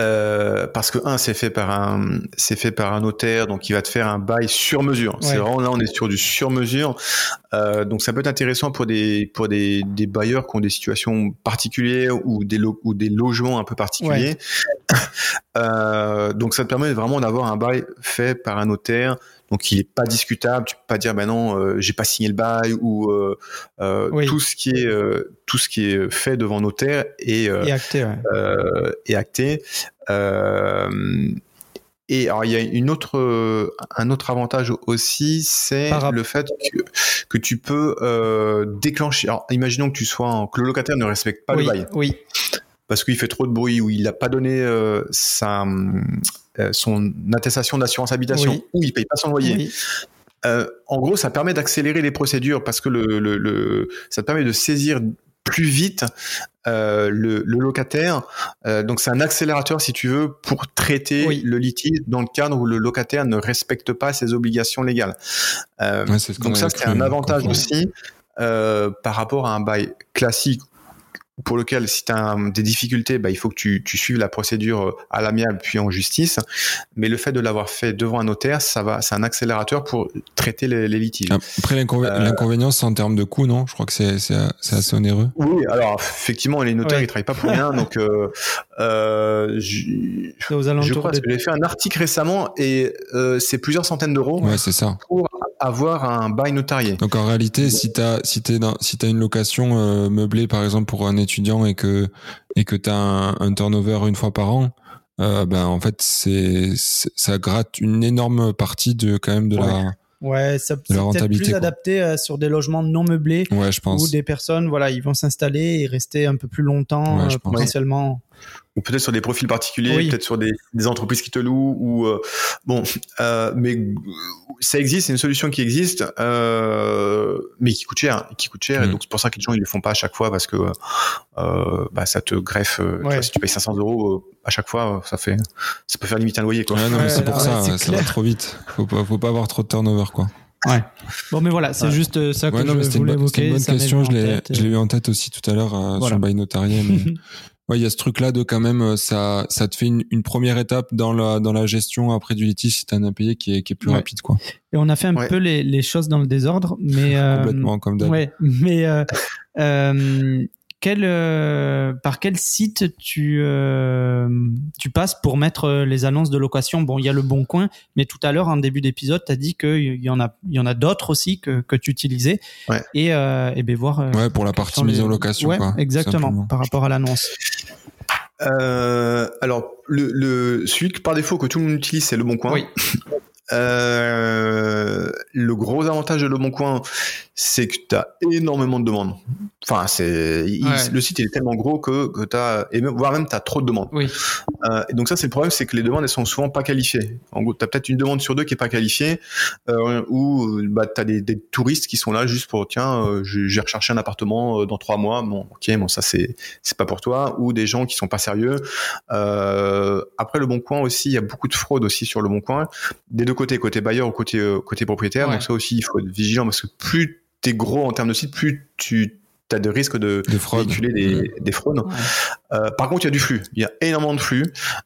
Euh, parce que un, c'est fait par un, c'est fait par un notaire, donc il va te faire un bail sur mesure. C'est vraiment là, on est sur du sur mesure. Euh, donc ça peut être intéressant pour des pour des, des bailleurs qui ont des situations particulières ou des ou des logements un peu particuliers. euh, donc ça te permet vraiment d'avoir un bail fait par un notaire donc il est pas discutable. Tu peux pas dire ben non, euh, j'ai pas signé le bail ou euh, tout ce qui est tout ce qui est fait devant notaire est, et acté. est acté. Et alors il y a une autre, un autre avantage aussi, c'est le fait que, que tu peux déclencher. Alors imaginons que tu sois en, que le locataire ne respecte pas le bail. Oui. Parce qu'il fait trop de bruit ou il n'a pas donné sa euh, son attestation d'assurance habitation ou il paye pas son loyer. Euh, en gros, ça permet d'accélérer les procédures parce que le, le, ça permet de saisir plus vite euh, le, locataire. donc c'est un accélérateur, si tu veux, pour traiter le litige dans le cadre où le locataire ne respecte pas ses obligations légales. donc ça, c'est un avantage aussi par rapport à un bail classique pour lequel si tu as des difficultés, bah, il faut que tu, tu suives la procédure euh, à l'amiable puis en justice. Mais le fait de l'avoir fait devant un notaire, ça va, c'est un accélérateur pour traiter les, les litiges. Après euh, l'inconvénient, c'est en termes de coût, non? Je crois que c'est, c'est, assez onéreux. Oui, alors effectivement, les notaires ils travaillent pas pour rien, donc euh, euh, je, je crois que j'ai fait un article récemment et euh, c'est plusieurs centaines d'euros. Ouais, c'est ça. Pour avoir un bail notarié. Donc en réalité, si t'as si t'es dans si t'as une location euh, meublée par exemple pour un étudiant et que et que t'as un, un turnover une fois par an, euh, ben en fait c'est ça gratte une énorme partie de quand même de la Ouais, ça c'est peut-être plus adapté euh, sur des logements non meublés ouais, je pense. où des personnes voilà, ils vont s'installer et rester un peu plus longtemps ouais, euh, potentiellement peut-être sur des profils particuliers, peut-être sur des, des, entreprises qui te louent, ou euh, bon, euh, mais ça existe, c'est une solution qui existe, euh, mais qui coûte cher, qui coûte cher, et mm. donc c'est pour ça que les gens ils le font pas à chaque fois parce que euh, bah, ça te greffe. si tu payes 500 euros à chaque fois, ça fait, ça peut faire limite un loyer. Quoi. Ouais, non, mais c'est pour ça, ça va trop vite. Faut pas, faut pas avoir trop de turnover, quoi. Ouais. Bon, mais voilà, c'est juste ça que ouais, non, je voulais évoquer. C'est une bonne question, je l'ai eu en tête aussi tout à l'heure voilà. sur le bail notarié. Mais... Ouais, il y a ce truc-là de quand même, euh, ça, ça te fait une, une, première étape dans la, dans la gestion après du litige si t'as un impayé qui est, qui est plus rapide, quoi. Et on a fait un peu les, les choses dans le désordre, mais euh, complètement comme d'hab. Ouais, mais euh, euh, quel, euh, par quel site tu, euh, tu passes pour mettre euh, les annonces de location? Bon, il y a le Bon Coin, mais tout à l'heure, en début d'épisode, tu as dit qu'il y en a, il y en a d'autres aussi que, que tu utilisais. Ouais. Et, et ben voir. ouais, pour la partie mise en location. Ouais, quoi, exactement, par rapport à l'annonce. alors, le, le, celui que par défaut que tout le monde utilise, c'est le Bon Coin. Oui. Euh, le gros avantage de Le Bon Coin, c'est que tu as énormément de demandes. Enfin, c'est le site il est tellement gros que, que tu as, et même, voire même tu as trop de demandes. Oui. Euh, et donc ça, c'est le problème, c'est que les demandes, elles sont souvent pas qualifiées. En gros, tu as peut-être une demande sur deux qui est pas qualifiée, euh, ou bah, tu as des, des, touristes qui sont là juste pour, tiens, j'ai recherché un appartement dans trois mois, bon, ok, bon, ça, c'est c'est pas pour toi, ou des gens qui sont pas sérieux. Après, Le Bon Coin aussi, il y a beaucoup de fraude aussi sur Le Bon Coin, des deux côté, côté bailleur ou côté, euh, côté propriétaire. Donc ça aussi, il faut être vigilant parce que plus tu es gros en termes de site, plus tu as de risques de, de véhiculer des, des fraudes. Euh, par contre, il y a du flux. Il y a énormément de flux.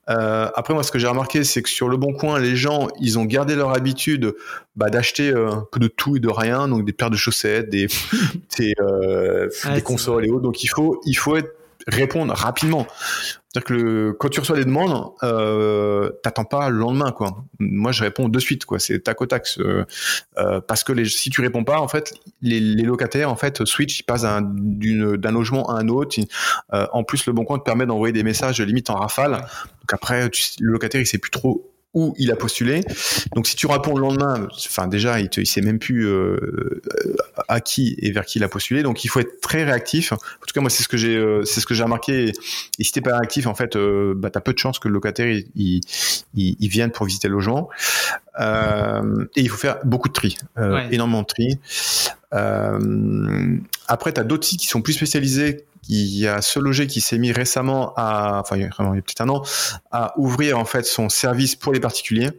Euh, après, moi, ce que j'ai remarqué, c'est que sur le bon coin, les gens, ils ont gardé leur habitude bah, d'acheter euh, un peu de tout et de rien, donc des paires de chaussettes, des, des, euh, des consoles et autres. Donc, il faut, il faut être répondre rapidement. C'est-à-dire que le, quand tu reçois des demandes, euh, t'attends pas le lendemain, quoi. Moi, je réponds de suite, quoi. C'est tac au. Euh, euh, parce que les, si tu réponds pas, en fait, les, locataires, en fait, switch, ils passent d'un logement à un autre. En plus, le bon coin te permet d'envoyer des messages limite en rafale. Donc après, tu, le locataire, il sait plus trop où il a postulé. Donc si tu réponds le lendemain, enfin déjà il, te, il sait même plus euh, à qui et vers qui il a postulé. Donc il faut être très réactif. En tout cas moi c'est ce que j'ai euh, c'est ce que j'ai remarqué. Et si t'es pas réactif en fait, euh, bah t'as peu de chances que le locataire il, il, il vienne pour visiter le logement. Euh, et il faut faire beaucoup de tri, euh, ouais. énormément de tri. Euh, après, tu as d'autres sites qui sont plus spécialisés. Il y a ce loger qui s'est mis récemment à, enfin, il y a peut-être un an, à ouvrir en fait son service pour les particuliers.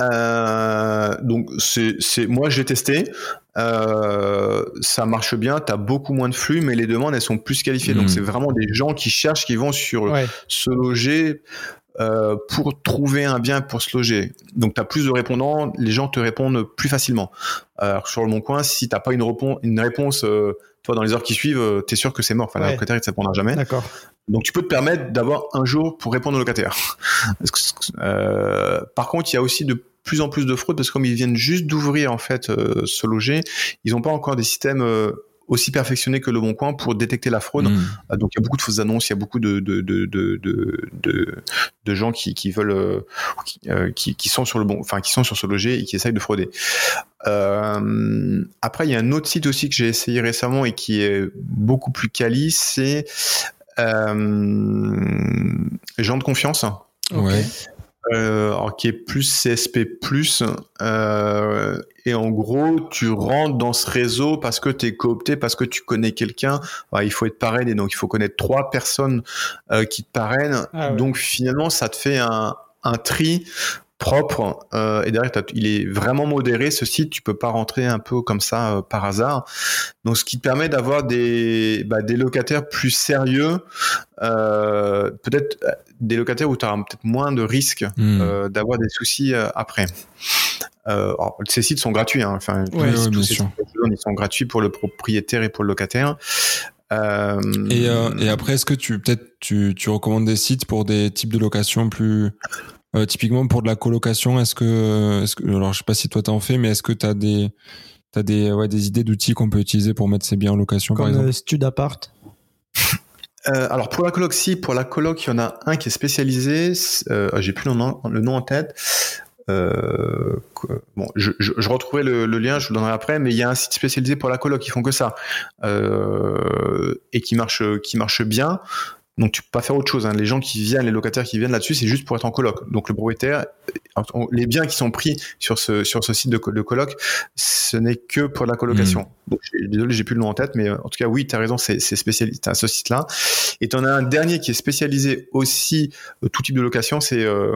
Euh, donc c'est, moi j'ai testé, euh, ça marche bien, tu as beaucoup moins de flux, mais les demandes elles sont plus qualifiées. Donc hmm. c'est vraiment des gens qui cherchent, qui vont sur se loger. Euh, pour trouver un bien pour se loger. Donc tu as plus de répondants, les gens te répondent plus facilement. Alors sur le bon coin, si t'as pas une, réponse, une réponse euh, toi dans les heures qui suivent, euh, tu es sûr que c'est mort. Enfin, le locataire il te répondra jamais. D'accord. Donc tu peux te permettre d'avoir un jour pour répondre au locataire. euh, par contre, il y a aussi de plus en plus de fraudes parce que comme ils viennent juste d'ouvrir en fait euh, se loger, ils n'ont pas encore des systèmes euh, aussi perfectionnés que le Bon Coin pour détecter la fraude. Hmm. Euh, donc il y a beaucoup de fausses annonces, il y a beaucoup de de de de de, de gens qui qui veulent qui, qui sont sur le bon, enfin qui sont sur ce loger et qui essayent de frauder. Euh, après il y a un autre site aussi que j'ai essayé récemment et qui est beaucoup plus quali, c'est euh, gens de confiance. Ouais euh, alors, qui est plus CSP+. Euh, et en gros, tu rentres dans ce réseau parce que tu es coopté, parce que tu connais quelqu'un. il faut être parrainé, donc il faut connaître trois personnes euh, qui te parrainent. Ah donc finalement, ça te fait un, un tri propre euh, et derrière il est vraiment modéré ce site tu peux pas rentrer un peu comme ça euh, par hasard donc ce qui te permet d'avoir des bah, des locataires plus sérieux euh, peut-être des locataires où tu as peut-être moins de risques hmm. d'avoir des soucis après ces sites sont gratuits hein. enfin ils sont gratuits pour le propriétaire et pour le locataire et, et après est-ce que tu peut-être tu, tu recommandes des sites pour des types de locations plus euh, typiquement pour de la colocation, est-ce que, est que, alors je sais pas si toi t'en fais, mais est-ce que t'as des, t'as des, ouais, des idées d'outils qu'on peut utiliser pour mettre ces biens en location, Comme par exemple Stud Apart. Euh, alors pour la coloc, si pour la coloc, il y en a un qui est spécialisé. Euh, j'ai plus le nom, le nom en tête. Euh, bon, je, je, je retrouvais le, le, lien, je vous le donnerai après, mais il y a un site spécialisé pour la coloc qui font que ça euh, et qui marche, qui marche bien. Donc tu peux pas faire autre chose. Hein. Les gens qui viennent, les locataires qui viennent là-dessus, c'est juste pour être en coloc. Donc le propriétaire, les biens qui sont pris sur ce sur ce site de, coloc, ce n'est que pour la colocation. Hmm. Donc, désolé, j'ai plus le nom en tête, mais euh, en tout cas oui, tu as raison, c'est spécialisé à ce site-là. Et tu en as un dernier qui est spécialisé aussi euh, tout type de location, c'est euh,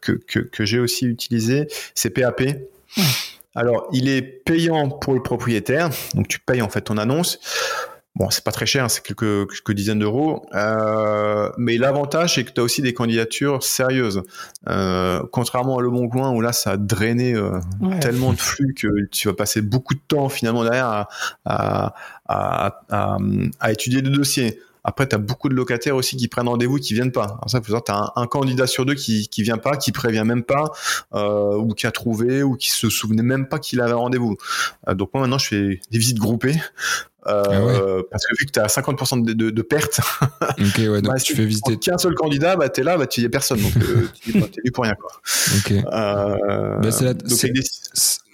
que que, que j'ai aussi utilisé, c'est PAP. Alors, il est payant pour le propriétaire, donc tu payes en fait ton annonce. Bon, c'est pas très cher, c'est quelques, quelques dizaines d'euros. Euh, mais l'avantage, c'est que tu as aussi des candidatures sérieuses. Euh, contrairement à Le Bon Coin, où là, ça a drainé euh, tellement de flux que tu vas passer beaucoup de temps finalement derrière à, à, à, à, étudier le dossier. Après, tu as beaucoup de locataires aussi qui prennent rendez-vous qui viennent pas. Alors ça, faut tu as un, un, candidat sur deux qui qui vient pas, qui prévient même pas, euh, ou qui a trouvé, ou qui se souvenait même pas qu'il avait rendez-vous. Euh, donc moi maintenant, je fais des visites groupées euh, ah parce que vu que tu as 50% de, de, de pertes, okay, ouais, donc bah, tu fais visiter qu'un seul candidat, bah t'es là, bah tu y a personne, donc euh, tu es pour rien quoi. Ok. Euh, bah, la... des...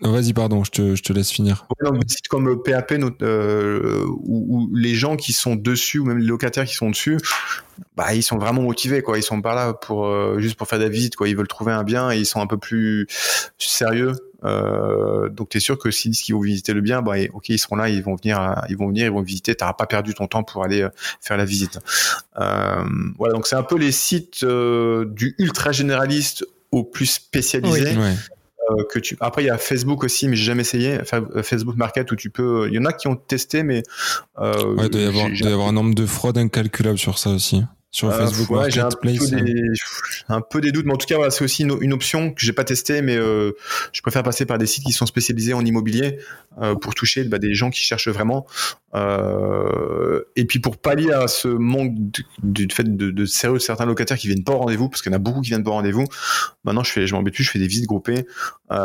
Vas-y, pardon, je te, je te laisse finir. donc, des sites comme PAP, euh, où, où, les gens qui sont dessus ou même les locataires qui sont dessus, bah ils sont vraiment motivés quoi. Ils sont pas là pour euh, juste pour faire des visites quoi. Ils veulent trouver un bien et ils sont un peu plus sérieux euh, donc tu es sûr que s'ils disent qu'ils vont visiter le bien, bah, ok, ils seront là, ils vont venir, ils vont venir, ils vont visiter. T'auras pas perdu ton temps pour aller euh, faire la visite. Euh, voilà, donc c'est un peu les sites euh, du ultra généraliste au plus spécialisé. que tu... Après, il y a Facebook aussi, mais j'ai jamais essayé. Facebook Market où tu peux. Il y en a qui ont testé, mais. ouais, il doit y avoir, y avoir un nombre de fraudes incalculable sur ça aussi sur euh, Facebook ouais, j'ai un, peu des, un peu des doutes, mais en tout cas, voilà, c'est aussi une, une, option que j'ai pas testée, mais euh, je préfère passer par des sites qui sont spécialisés en immobilier euh, pour toucher bah, des gens qui cherchent vraiment. Euh, et puis pour pallier à ce manque du fait de, de, sérieux de certains locataires qui viennent pas au rendez-vous, parce qu'il y en a beaucoup qui viennent pas au rendez-vous. Maintenant, je fais, je m'embête plus, je fais des visites groupées. Pour,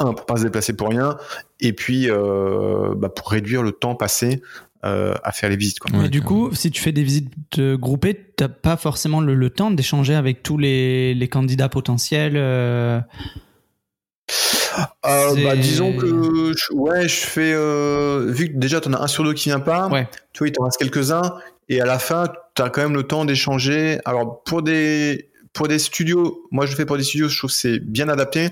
un, pour pas se déplacer pour rien, et puis bah, pour réduire le temps passé euh, à faire les visites. Quoi. Mais du coup, si tu fais des visites groupées, t'as pas forcément le, temps d'échanger avec tous les, les candidats potentiels. Euh... Euh, bah, disons que ouais, je fais euh, vu que déjà tu en as un sur deux qui vient pas, ouais. tu vois, il t'en reste quelques-uns et à la fin tu as quand même le temps d'échanger. Alors pour des pour des studios, moi je le fais pour des studios, je trouve que c'est bien adapté.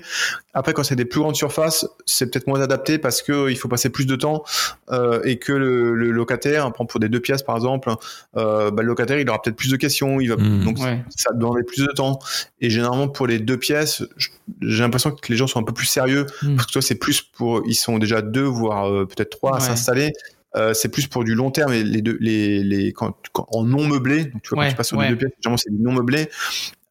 Après, quand c'est des plus grandes surfaces, c'est peut-être moins adapté parce que il faut passer plus de temps euh, et que le, le locataire, pour des deux pièces par exemple, euh, bah, le locataire il aura peut-être plus de questions, il va mmh. donc ça demander plus de temps. Et généralement pour les deux pièces, j'ai l'impression que les gens sont un peu plus sérieux mmh. parce que toi c'est plus pour ils sont déjà deux voire euh, peut-être trois à s'installer. Euh, c'est plus pour du long terme et les deux, les, les quand, en non meublé. Donc tu vois, quand tu passes sur deux pièces, généralement c'est du non meublé.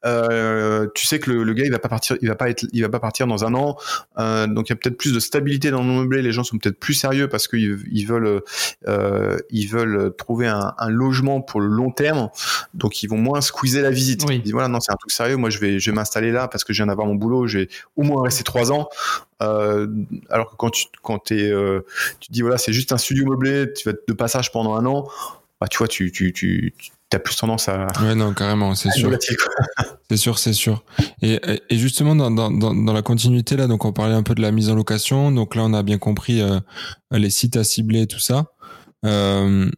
Euh, tu sais que le, le, gars il va pas partir, il va pas être, il va pas partir dans un an. Euh, donc il y a peut-être plus de stabilité dans le meublé. Les gens sont peut-être plus sérieux parce qu'ils ils veulent, euh, ils veulent trouver un, un, logement pour le long terme. Donc ils vont moins squeezer la visite. Ils disent voilà non c'est un truc sérieux. Moi je vais, je vais m'installer là parce que je viens d'avoir mon boulot. J'ai au moins resté trois ans. Euh, alors que quand tu quand es, euh, tu dis voilà c'est juste un studio meublé, tu vas être de passage pendant un an. Bah, tu vois, tu, tu, tu, t'as plus tendance à. Ouais, non, carrément, c'est sûr. c'est sûr, c'est sûr. Et, et justement, dans, dans, dans, la continuité, là, donc on parlait un peu de la mise en location. Donc là, on a bien compris euh, les sites à cibler, tout ça. Euh,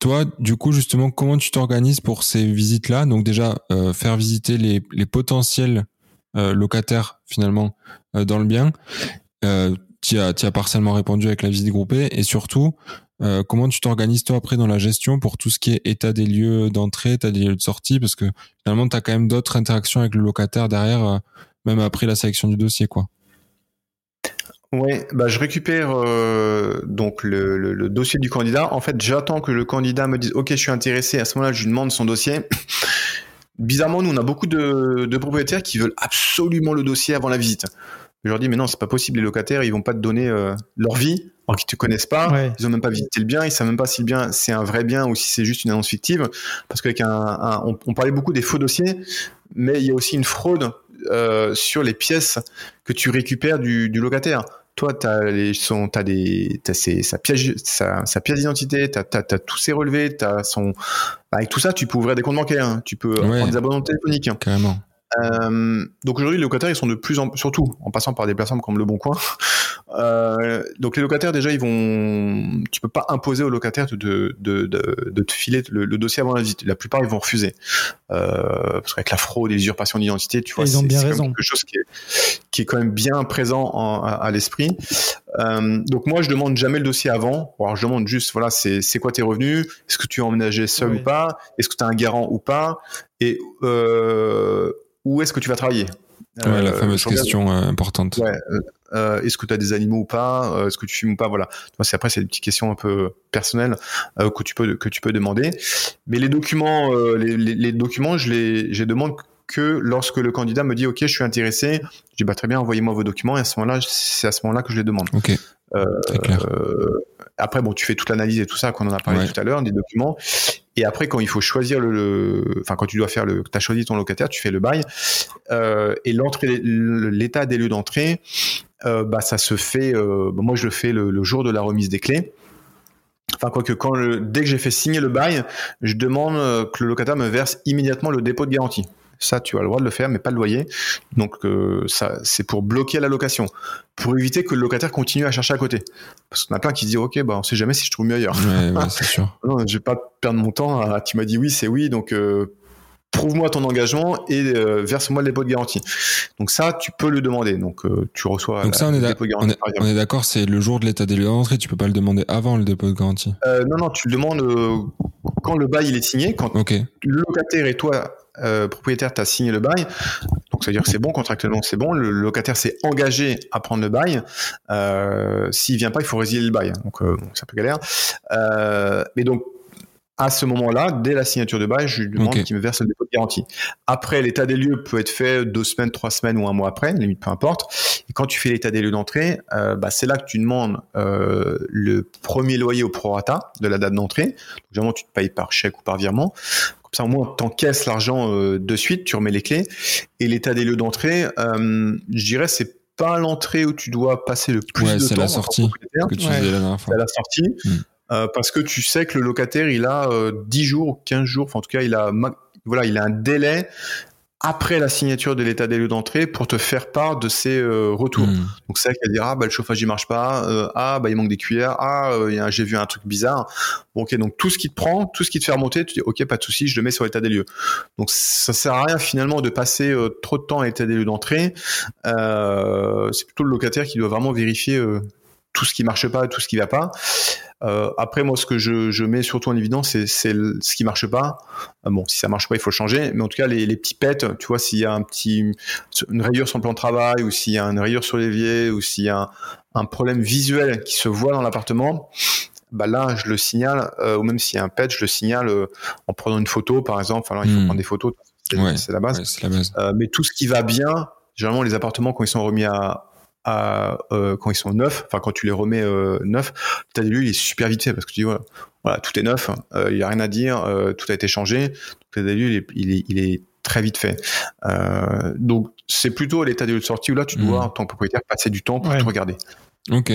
toi, du coup, justement, comment tu t'organises pour ces visites-là? Donc déjà, euh, faire visiter les, les potentiels locataires, finalement, dans le bien. tu as, as partiellement répondu avec la visite groupée. Et surtout, euh, comment tu t'organises toi après dans la gestion pour tout ce qui est état des lieux d'entrée, état des lieux de sortie? Parce que finalement, tu as quand même d'autres interactions avec le locataire derrière, euh, même après la sélection du dossier. quoi. Ouais, bah je récupère euh, donc le, dossier du candidat. En fait, j'attends que le candidat me dise OK, je suis intéressé. À ce moment-là, je lui demande son dossier. Bizarrement, nous on a beaucoup de, de propriétaires qui veulent absolument le dossier avant la visite. Je leur dis mais non, c'est pas possible. Les locataires, ils vont pas te donner leur vie alors qu'ils te connaissent pas, ils ont même pas visité le bien, ils savent même pas si le bien c'est un vrai bien ou si c'est juste une annonce fictive. Parce qu'avec un, on, parlait beaucoup des faux dossiers, mais il y a aussi une fraude euh, sur les pièces que tu récupères du, locataire. Toi, tu as, les, son, as des, as sa pièce, sa, pièce d'identité, tu as, tous ses relevés, as son, avec tout ça, tu peux ouvrir des comptes bancaires, hein. tu peux prendre des abonnements téléphoniques. Hein. Carrément. Euh, donc aujourd'hui, les locataires, ils sont de plus en surtout en passant par des plateformes comme Le Bon Coin. Euh, donc les locataires, déjà, ils vont, tu peux pas imposer aux locataires de, de, de, de te filer le, dossier avant la visite. La plupart, ils vont refuser euh, parce qu'avec la fraude et l'usurpation d'identité, tu vois, c'est quelque chose qui est, qui est quand même bien présent à, l'esprit. Euh, donc moi, je demande jamais le dossier avant. Alors je demande juste, voilà, c'est quoi tes revenus? Est-ce que tu es emménagé seul ou pas? Est-ce que tu as un garant ou pas? Et euh, où est-ce que tu vas travailler? Ouais, la fameuse question importante. Ouais, euh, est-ce que tu as des animaux ou pas? Est-ce que tu fumes ou pas? Voilà. C'est après c'est des petites questions un peu personnelles que tu peux que tu peux demander. Mais les documents, les, les, documents, je les, je demande que lorsque le candidat me dit OK, je suis intéressé, je dis bah très bien, envoyez-moi vos documents et à ce moment-là, c'est à ce moment-là que je les demande. Ok. Euh, clair. après bon, tu fais toute l'analyse et tout ça qu'on en a parlé tout à l'heure des documents et après, quand il faut choisir le, enfin quand tu dois faire le, tu as choisi ton locataire, tu fais le bail euh, et l'entrée, l'état des lieux d'entrée, euh, bah ça se fait. Euh, moi, je le fais le, jour de la remise des clés. Enfin, quoique, quand le, dès que j'ai fait signer le bail, je demande euh, que le locataire me verse immédiatement le dépôt de garantie. Ça, tu as le droit de le faire, mais pas le loyer. Donc, euh, ça, c'est pour bloquer la location, pour éviter que le locataire continue à chercher à côté. Parce qu'on a plein qui se disent, ok, bah, on sait jamais si je trouve mieux ailleurs. Ouais, ouais, sûr. non, je vais pas perdre mon temps. À, tu m'as dit oui, c'est oui, donc euh, prouve-moi ton engagement et euh, verse-moi le dépôt de garantie. Donc ça, tu peux le demander. Donc tu reçois. Donc ça, on est, on est, d'accord, c'est le jour de l'état des lieux d'entrée. Tu peux pas le demander avant le dépôt de garantie. non, non, tu le demandes quand le bail il est signé, quand le locataire et toi euh, propriétaire t'a signé le bail, donc ça veut dire que c'est bon contractuellement, c'est bon. Le locataire s'est engagé à prendre le bail. Euh, S'il vient pas, il faut résilier le bail. Donc euh, c'est un peu galère. Euh, mais donc à ce moment-là, dès la signature de bail, je lui demande qu'il me verse le dépôt de garantie. Après, l'état des lieux peut être fait deux semaines, trois semaines ou un mois après, limite peu importe. Et quand tu fais l'état des lieux d'entrée, euh, bah, c'est là que tu demandes euh, le premier loyer au prorata de la date d'entrée. Généralement, tu te payes par chèque ou par virement. Comme ça, au moins, t'encaisses l'argent euh, de suite, tu remets les clés. Et l'état des lieux d'entrée, euh, je dirais, c'est pas l'entrée où tu dois passer le plus de temps. c'est la sortie que tu disais la dernière fois. C'est la sortie. Hmm. Euh, parce que tu sais que le locataire, il a euh, 10 jours, 15 jours, enfin en tout cas, il a, voilà, il a un délai après la signature de l'état des lieux d'entrée pour te faire part de ces euh, retours. Hmm. Donc c'est elle qui va dire ah bah le chauffage il marche pas, euh, ah bah il manque des cuillères, ah euh, j'ai vu un truc bizarre. Bon, ok donc tout ce qui te prend, tout ce qui te fait remonter, tu dis ok pas de souci, je le mets sur l'état des lieux. Donc ça sert à rien finalement de passer trop de temps à l'état des lieux d'entrée. c'est plutôt le locataire qui doit vraiment vérifier tout ce qui marche pas, tout ce qui va pas. Euh, après, moi, ce que je, je mets surtout en évidence, c'est ce qui marche pas. Euh, bon, si ça marche pas, il faut changer. Mais en tout cas, les, les petits pets, tu vois, s'il y a un petit, une rayure sur le plan de travail, ou s'il y a une rayure sur l'évier, ou s'il y a un, un, problème visuel qui se voit dans l'appartement, bah là, je le signale. Euh, ou même s'il y a un pet, je le signale en prenant une photo, par exemple. Alors, il faut hmm. prendre des photos. C'est la base. la base. Mais tout ce qui va bien, généralement, les appartements quand ils sont remis à euh, quand ils sont neufs, enfin quand tu les remets euh, neufs, l'état des lieux il est super vite fait parce que tu dis voilà, voilà tout est neuf, euh, il y a rien à dire, euh, tout a été changé, l'état des lieux il est, il est, il est très vite fait. Euh, donc c'est plutôt l'état des lieux de sortie où là tu dois, mmh. en tant que propriétaire, passer du temps pour te regarder. Ok,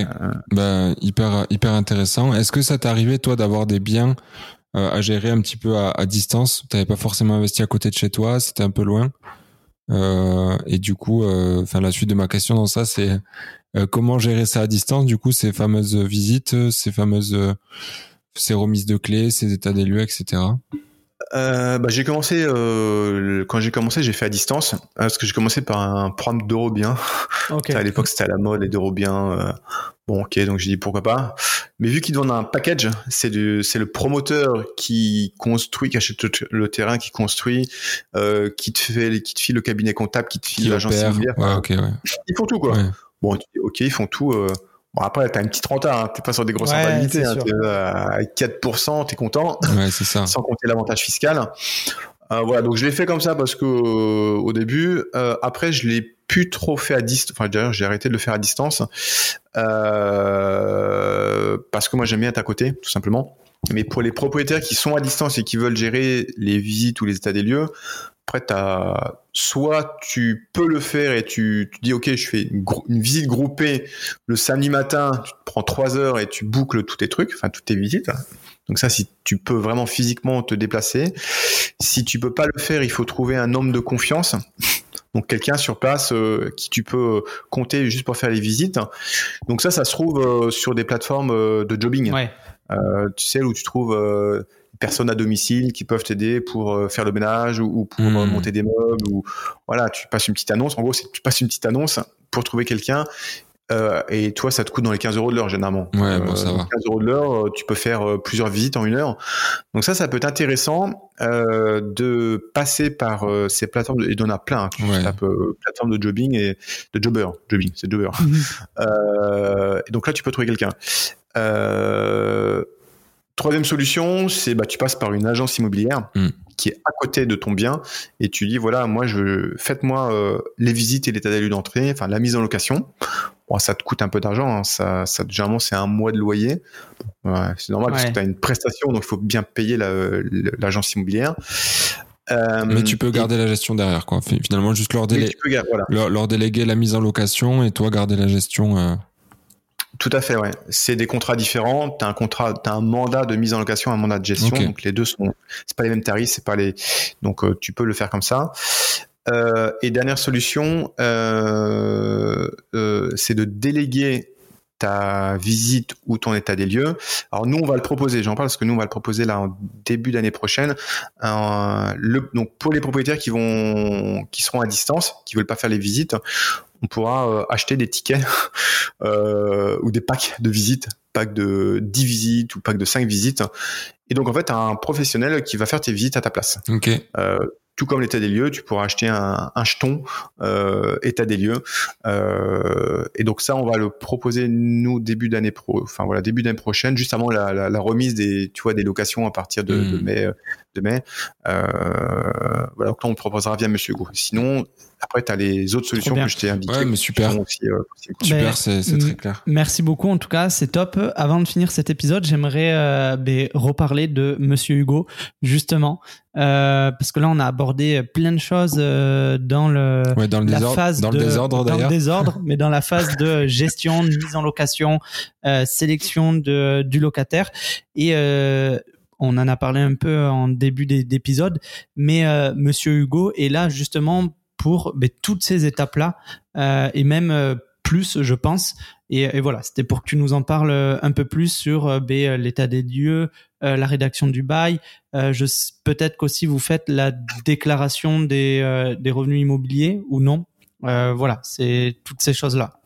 bah, hyper hyper intéressant. Est-ce que ça t'est arrivé toi d'avoir des biens à gérer un petit peu à, à distance? T'avais pas forcément investi à côté de chez toi, c'était un peu loin? euh, et du coup, euh, enfin la suite de ma question dans ça, c'est euh, comment gérer ça à distance. Du coup, ces fameuses visites, ces fameuses ces remises de clés, ces états des lieux, etc. Euh, bah, j'ai commencé euh, quand j'ai commencé, j'ai fait à distance parce que j'ai commencé par un programme d'Eurobien. Okay. à l'époque, c'était à la mode les d'Eurobien. Euh, bon, ok, donc j'ai dit pourquoi pas. Mais vu qu'il donne un package, c'est du, c'est le promoteur qui construit, qui achète le terrain, qui construit, euh, qui te fait, qui te file le cabinet comptable, qui te file l'agence immobilière. Ouais, okay, ouais. Ils font tout quoi. Ouais. Bon, ok, ils font tout. Euh, Bon, après, t'as une petite renta, hein. t'es pas sur des grosses rentabilités, hein. à 4%, t'es content. Ouais, c'est ça. Sans compter l'avantage fiscal. Euh, voilà, donc je l'ai fait comme ça parce que euh, au début, euh, après je l'ai plus trop fait à distance. Enfin d'ailleurs j'ai arrêté de le faire à distance euh, parce que moi j'aime bien être à côté, tout simplement. Mais pour les propriétaires qui sont à distance et qui veulent gérer les visites ou les états des lieux, après, as, soit tu peux le faire et tu, tu dis, OK, je fais une, visite groupée le samedi matin, tu te prends trois heures et tu boucles tous tes trucs, enfin toutes tes visites. Donc ça, si tu peux vraiment physiquement te déplacer. Si tu peux pas le faire, il faut trouver un homme de confiance. Donc quelqu'un sur place euh, qui tu peux compter juste pour faire les visites. Donc ça, ça se trouve euh, sur des plateformes euh, de jobbing. Ouais. tu sais où tu trouves personnes à domicile qui peuvent t'aider pour euh, faire le ménage ou, pour euh, hmm. monter des meubles ou voilà, tu passes une petite annonce. En gros, tu passes une petite annonce pour trouver quelqu'un. Euh, et toi, ça te coûte dans les 15 euros de l'heure généralement. Ouais, bon, ça va. 15 euros de l'heure, tu peux faire plusieurs visites en une heure. Donc ça, ça peut être intéressant euh, de passer par ces plateformes. Et il y en a plein. Hein, tu ouais. tapes plateforme de jobbing et de jobber. Jobbing, c'est jobber. Et donc là, tu peux trouver quelqu'un. Euh, Troisième solution, c'est bah, tu passes par une agence immobilière hmm. qui est à côté de ton bien et tu dis voilà moi je faites-moi euh, les visites et l'état des lieux d'entrée, enfin la mise en location. Bon, ça te coûte un peu d'argent, hein. ça, ça généralement c'est un mois de loyer. Ouais, c'est normal parce que tu as une prestation donc il faut bien payer l'agence immobilière. Euh, mais tu peux garder la gestion derrière quoi. Finalement juste leur, délé leur, leur, déléguer la mise en location et toi garder la gestion. Euh... Tout à fait, ouais. C'est des contrats différents. T'as un contrat, t'as un mandat de mise en location, un mandat de gestion. Donc les deux sont, c'est pas les mêmes tarifs, c'est pas les. Donc euh, tu peux le faire comme ça. Euh, et dernière solution, euh, euh, c'est de déléguer ta visite ou ton état des lieux. Alors nous, on va le proposer, j'en parle parce que nous, on va le proposer là en début d'année prochaine. Euh, le, donc pour les propriétaires qui vont, qui seront à distance, qui veulent pas faire les visites, on pourra euh, acheter des tickets euh, ou des packs de visites, pack de 10 visites ou pack de 5 visites. Et donc en fait, un professionnel qui va faire tes visites à ta place. Ok. Euh, tout comme l'état des lieux, tu pourras acheter un, un jeton euh, état des lieux. Euh, et donc ça, on va le proposer nous début d'année pro, enfin voilà début d'année prochaine, juste avant la, la, la, remise des, tu vois, des locations à partir de, de hmm. mai. De mai. Euh, voilà, donc là on le proposera via Monsieur Go. Sinon, après, tu as les autres solutions que je t'ai indiquées. Ouais, mais super. Aussi, euh, super, c'est très clair. Merci beaucoup. En tout cas, c'est top. Avant de finir cet épisode, j'aimerais euh, ben, reparler de Monsieur Hugo, justement. Euh, parce que là, on a abordé plein de choses euh, dans le, ouais, dans le la désordre, phase dans de, le désordre, dans le désordre, mais dans la phase de gestion, de mise en location, euh, sélection de, du locataire. Et on en a parlé un peu en début d'épisode, mais Monsieur Hugo est là justement pour ben, toutes ces étapes-là et même plus, je pense. Et, voilà, c'était pour que tu nous en parles un peu plus sur ben, l'état des lieux, la rédaction du bail. peut-être qu'aussi vous faites la déclaration des, des revenus immobiliers ou non? voilà, c'est toutes ces choses-là.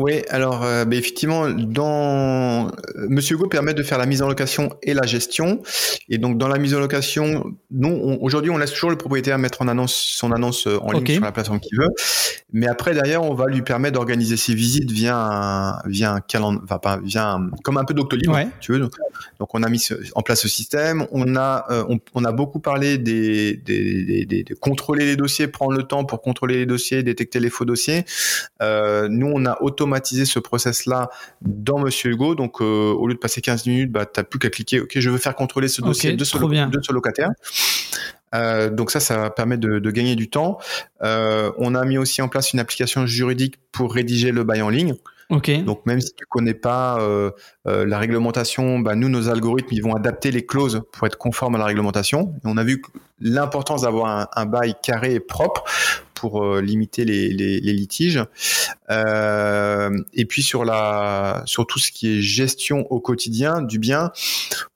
Oui, alors euh, bah, effectivement, dans euh, Monsieur Go permet de faire la mise en location et la gestion. Et donc dans la mise en location, nous aujourd'hui on laisse toujours le propriétaire mettre en annonce son annonce euh, en ligne sur la plateforme qu'il veut. Mais après derrière, on va lui permettre d'organiser ses visites via un via un calendrier, enfin pas via comme un peu Doctolib, tu veux. Donc, on a mis en place ce système. On a on, a beaucoup parlé des, des, des, de contrôler les dossiers, prendre le temps pour contrôler les dossiers, détecter les faux dossiers. nous on a automatiser ce process-là dans Monsieur Hugo. Donc, euh, au lieu de passer 15 minutes, bah, tu n'as plus qu'à cliquer, OK, je veux faire contrôler ce dossier de, ce de, ce locataire. Euh, donc ça, ça permet de, de gagner du temps. Euh, on a mis aussi en place une application juridique pour rédiger le bail en ligne. Okay. Donc même si tu connais pas euh, la réglementation, bah, nous nos algorithmes ils vont adapter les clauses pour être conformes à la réglementation. Et on a vu l'importance d'avoir un, un, bail carré et propre pour euh, limiter les, les, les litiges. Euh, et puis sur la sur tout ce qui est gestion au quotidien du bien,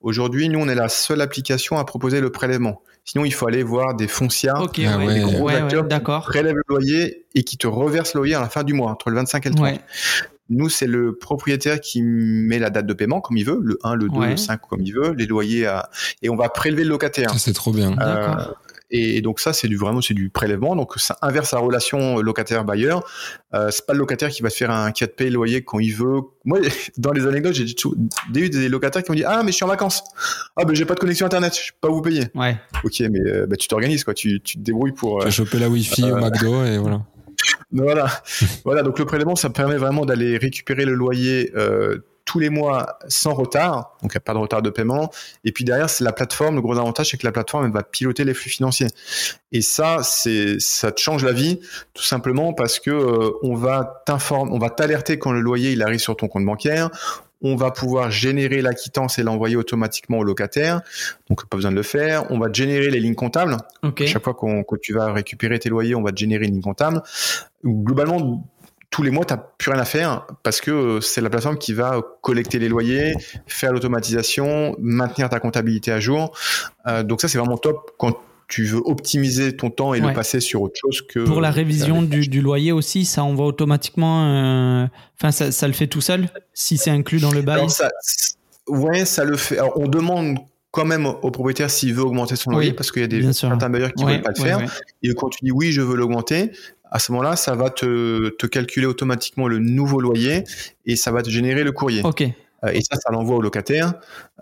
aujourd'hui nous on est la seule application à proposer le prélèvement. Sinon, il faut aller voir des foncières, ah des gros acteurs qui prélèvent le loyer et qui te reversent le loyer à la fin du mois, entre le 25 et le 30. Nous, c'est le propriétaire qui met la date de paiement comme il veut, le 1, le 2, le 5 comme il veut, les loyers à... et on va prélever le locataire. c'est trop bien. Euh, et donc ça, c'est du vraiment c'est du prélèvement. Donc ça inverse la relation locataire-bailleur. Euh, c'est pas le locataire qui va te faire un qui va te payer le loyer quand il veut. Moi, dans les anecdotes, j'ai eu des locataires qui m'ont dit ah mais je suis en vacances. Ah ben j'ai pas de connexion internet, je peux pas vous payer. Ouais. Ok, mais euh, bah, tu t'organises quoi, tu, tu te débrouilles pour. Tu as chopé la Wi-Fi au euh, McDo et voilà. voilà, voilà. Donc le prélèvement, ça permet vraiment d'aller récupérer le loyer euh, tous les mois sans retard, donc il n'y a pas de retard de paiement. Et puis derrière, c'est la plateforme. Le gros avantage, c'est que la plateforme elle va piloter les flux financiers. Et ça, c'est ça te change la vie, tout simplement parce que euh, on va t'informer, on va t'alerter quand le loyer il arrive sur ton compte bancaire. On va pouvoir générer la quittance et l'envoyer automatiquement au locataire. Donc, pas besoin de le faire. On va générer les lignes comptables. Chaque fois qu'on, que tu vas récupérer tes loyers, on va te générer une ligne comptable. Globalement, tous les mois, tu n'as plus rien à faire parce que euh, c'est la plateforme qui va collecter les loyers, faire l'automatisation, maintenir ta comptabilité à jour. Euh, donc ça, c'est vraiment top quand tu veux optimiser ton temps et le passer sur autre chose que... Pour la révision du, loyer aussi, ça envoie automatiquement... Euh, enfin, ça, le fait tout seul si c'est inclus dans le bail ça, Ouais, ça le fait. on demande quand même au propriétaire s'il veut augmenter son loyer parce qu'il y a des certains bailleurs qui ne veulent pas le faire. Et quand tu dis oui, je veux l'augmenter, à ce moment-là, ça va te, te, calculer automatiquement le nouveau loyer et ça va te générer le courrier. Ok. Euh, et ça, ça l'envoie au locataire.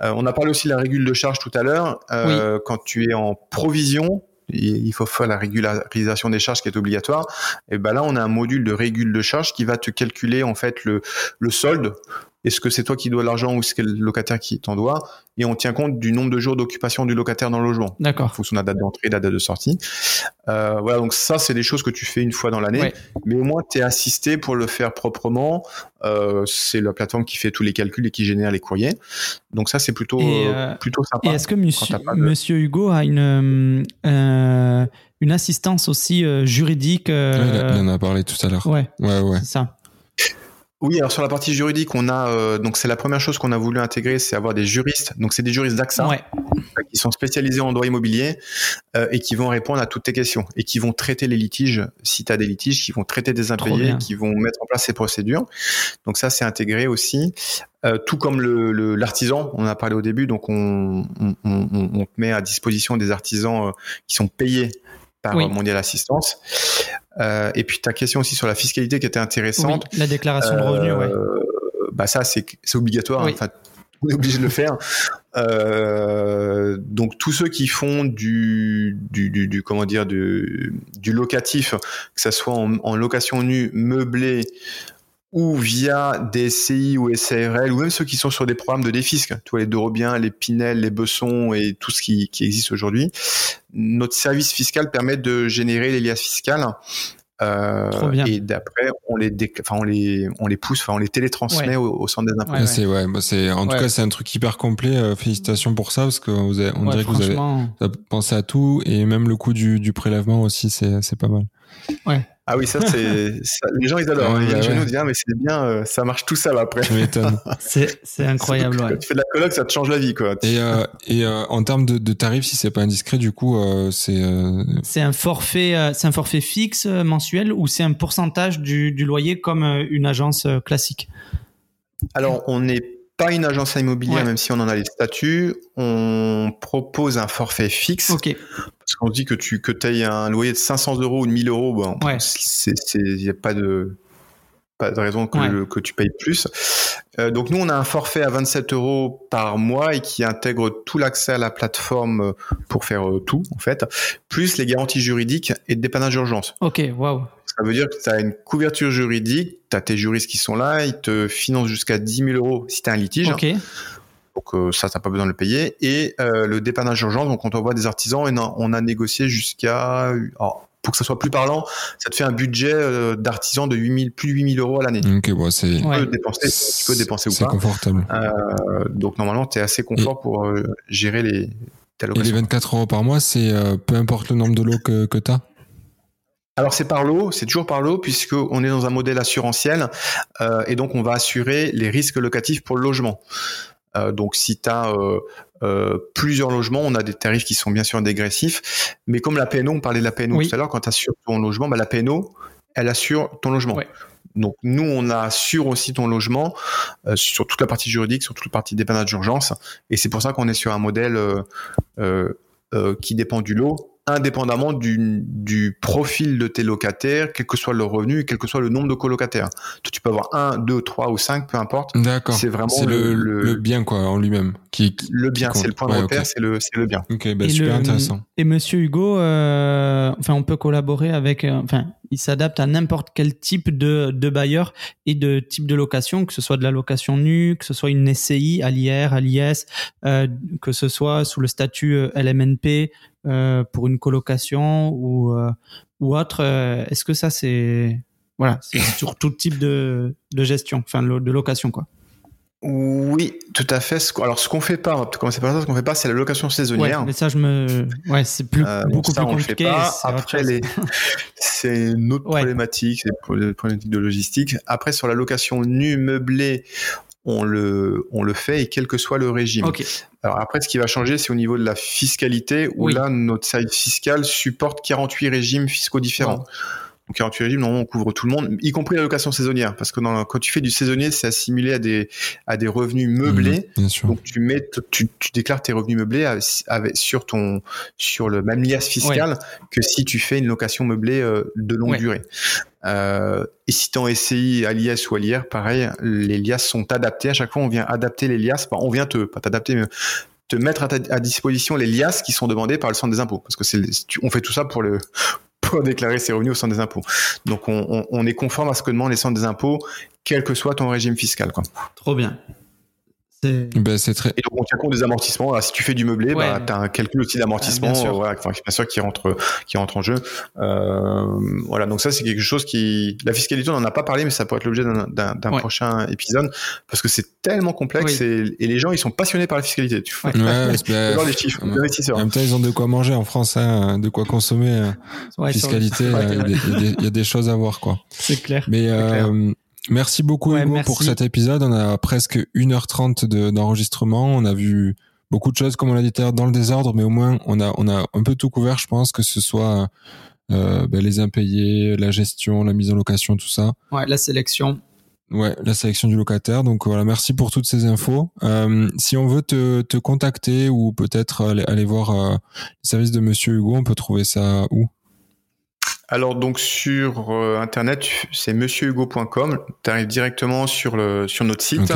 Euh, on a parlé aussi de la régule de charge tout à l'heure. Euh, quand tu es en provision, il faut faire la régularisation des charges qui est obligatoire. Et ben là, on a un module de régule de charge qui va te calculer en fait le, le solde est-ce que c'est toi qui dois l'argent ou c'est le locataire qui t'en doit? Et on tient compte du nombre de jours d'occupation du locataire dans le logement. D'accord. En fonction de la date d'entrée et la date de sortie. Euh, voilà, donc ça, c'est des choses que tu fais une fois dans l'année. Mais au moins, tu es assisté pour le faire proprement. Euh, c'est la plateforme qui fait tous les calculs et qui génère les courriers. Donc ça, c'est plutôt, euh, plutôt sympa. Et est-ce que monsieur, monsieur, Hugo a une, une assistance aussi juridique il, en a parlé tout à l'heure. Ouais, ouais, ouais. C'est ça. Oui, alors sur la partie juridique, on a euh, donc c'est la première chose qu'on a voulu intégrer, c'est avoir des juristes. Donc c'est des juristes d'AXA qui sont spécialisés en droit immobilier euh, et qui vont répondre à toutes tes questions et qui vont traiter les litiges si tu as des litiges, qui vont traiter des impayés, qui vont mettre en place ces procédures. Donc ça c'est intégré aussi. Euh, tout comme le l'artisan, on en a parlé au début, donc on, on, on, on, met à disposition des artisans qui sont payés par Mondial Assistance. Euh, et puis ta question aussi sur la fiscalité qui était intéressante. la déclaration de revenus, ouais. Euh, bah ça c'est obligatoire. Enfin, on est obligé de le faire. Euh, donc tous ceux qui font du, du, du, du comment dire du, du locatif, que ça soit en, en location nue, meublé, ou via des CI ou SARL, ou même ceux qui sont sur des programmes de défisque, tu vois, les Dorobiens, les Pinel, les Bessons et tout ce qui, qui existe aujourd'hui. Notre service fiscal permet de générer les liasses fiscales Euh. Et d'après, on les, enfin, on les, on les pousse, enfin, on les télétransmet au, centre des impôts. Ouais, c'est ouais, bah, c'est en tout cas c'est un truc hyper complet. Euh, félicitations pour ça parce que vous avez, on dirait que vous avez, pensé à tout et même le coût du, du prélèvement aussi, c'est c'est pas mal. Ouais. Ah oui, ça c'est les gens ils adorent. Ouais, ils nous dire mais c'est bien, euh, ça marche tout seul après. Tu m'étonnes. c'est incroyable. Quand tu fais de la coloc, ça te change la vie quoi. Et euh, et euh, en termes de, de tarifs, si c'est pas indiscret, du coup c'est c'est un forfait c'est un forfait fixe mensuel ou c'est un pourcentage du, du loyer comme une agence classique? Alors on est pas une agence immobilière, même si on en a les statuts. On propose un forfait fixe. Ok. Parce qu'on dit que tu que aies un loyer de 500 euros ou de 1000 euros, bon, il n'y a pas de pas de raison que, que tu payes plus. Euh, donc nous, on a un forfait à 27 euros par mois et qui intègre tout l'accès à la plateforme euh, pour faire euh, tout, en fait, plus les garanties juridiques et de dépannage d'urgence. Ok, waouh. Ça veut dire que tu as une couverture juridique, tu as tes juristes qui sont là, ils te financent jusqu'à 10 000 euros si tu as un litige. Ok. Donc euh, ça, t'as pas besoin de le payer. Et euh, le dépannage d'urgence, donc on voit des artisans, et on a négocié jusqu'à... pour que ça soit plus parlant, ça te fait un budget euh, d'artisan de 8000, plus de 8000 euros à l'année. Ok, bon, c'est... Tu, peux dépenser, tu peux dépenser ou pas. C'est confortable. donc normalement, tu es assez confort pour gérer les... Et les 24 euros par mois, c'est peu importe le nombre de lots que, que tu as alors c'est par lot, c'est toujours par lot puisque on est dans un modèle assurantiel euh, et donc on va assurer les risques locatifs pour le logement. Euh, donc si tu as euh, plusieurs logements, on a des tarifs qui sont bien sûr dégressifs, mais comme la PNO, on parlait de la PNO tout à l'heure, quand tu assures ton logement, bah, la PNO, elle assure ton logement. Donc nous, on assure aussi ton logement sur toute la partie juridique, sur toute la partie dépendance d'urgence, et c'est pour ça qu'on est sur un modèle qui dépend du lot indépendamment du, du, profil de tes locataires, quel que soit le revenu, quel que soit le nombre de colocataires. Tu peux avoir un, deux, trois ou cinq, peu importe. D'accord. C'est vraiment le, le, bien quoi en lui-même. Qui, le bien, c'est le point de repère, c'est le, c'est le bien. Ok, bah, super intéressant. Et Monsieur Hugo, euh, enfin, on peut collaborer avec, euh, enfin, il s'adapte à n'importe quel type de, de bailleur et de type de location, que ce soit de la location nue, que ce soit une SCI à l'IR, à l'IS, euh, que ce soit sous le statut LMNP, euh, pour une colocation ou euh, ou autre. Euh, est-ce que ça c'est voilà, c'est sur tout type de, de gestion, enfin de location quoi? Oui, tout à fait. Alors, ce qu'on fait pas, on va commencer par ça. Ce qu'on fait pas, c'est la location saisonnière. Ouais, mais ça, je me, ouais, c'est plus beaucoup plus compliqué. Après, les... c'est une autre problématique, c'est une problématique de logistique. Après, sur la location nue meublée, on le, on le fait et quel que soit le régime. Alors après, ce qui va changer, c'est au niveau de la fiscalité, où là, notre service fiscal supporte 48 régimes fiscaux différents. Donc 48 régimes, normalement, on couvre tout le monde, y compris la location saisonnière, parce que quand tu fais du saisonnier, c'est assimilé à des à des revenus meublés. Mmh, donc tu mets, tu, déclares tes revenus meublés avec, sur ton sur le même liasse fiscal que si tu fais une location meublée euh, de longue durée. Euh, et si tu en SCI à l'IS ou à l'IR, pareil, les lias sont adaptés. À chaque fois, on vient adapter les lias. on vient te, pas t'adapter, mais te mettre à, disposition les lias qui sont demandés par le centre des impôts. Parce que c'est, on fait tout ça pour le, pour déclarer ses revenus au centre des impôts. Donc, on, est conforme à ce que demandent les centres des impôts, quel que soit ton régime fiscal. Trop bien. Ben, très... Et donc on tient compte des amortissements. si tu fais du meublé, bah, tu as un calcul aussi d'amortissement, bien, sûr. Voilà, bien sûr qui rentre, qui rentre en jeu. Euh, voilà, donc ça c'est quelque chose qui, la fiscalité on n'en a pas parlé, mais ça pourrait être l'objet d'un prochain épisode parce que c'est tellement complexe et, les gens ils sont passionnés par la fiscalité. Tu ouais, ouais les chiffres, En même temps ils ont de quoi manger en France, hein, de quoi consommer. Euh, fiscalité, euh, il y, a des choses à voir quoi. C'est clair. Mais euh, Merci beaucoup Hugo pour cet épisode. On a presque 1h30 d'enregistrement. on a vu beaucoup de choses, comme on l'a dit dans le désordre, mais au moins on a, on a un peu tout couvert, je pense, que ce soit euh, ben, les impayés, la gestion, la mise en location, tout ça. Ouais, la sélection. Ouais, la sélection du locataire. Donc voilà, merci pour toutes ces infos. Euh, si on veut te, te contacter ou peut-être aller, aller voir euh, le service de Monsieur Hugo, on peut trouver ça où? Alors donc sur euh, internet, c'est monsieurhugo.com. Tu arrives directement sur le sur notre site.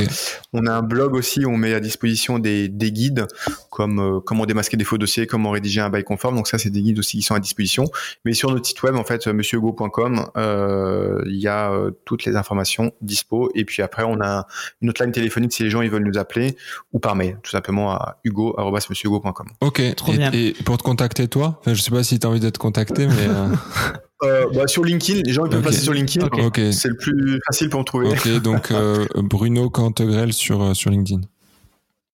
On a un blog aussi où on met à disposition des, des guides comme euh, comment démasquer des faux dossiers, comment rédiger un bail conforme. Donc ça c'est des guides aussi qui sont à disposition. Mais sur notre site web en fait monsieurhugo.com, euh, il y a toutes les informations dispo et puis après on a une autre ligne téléphonique si les gens ils veulent nous appeler ou par mail tout simplement à hugo@monsieurhugo.com. OK. Trop et, bien. Et pour te contacter toi, enfin, je sais pas si tu as envie d'être contacté mais euh, bah, Sur LinkedIn, les gens ils peuvent passer sur LinkedIn. C'est le plus facile pour me trouver. Ok, donc euh, Bruno Cantegrel sur, euh, sur LinkedIn.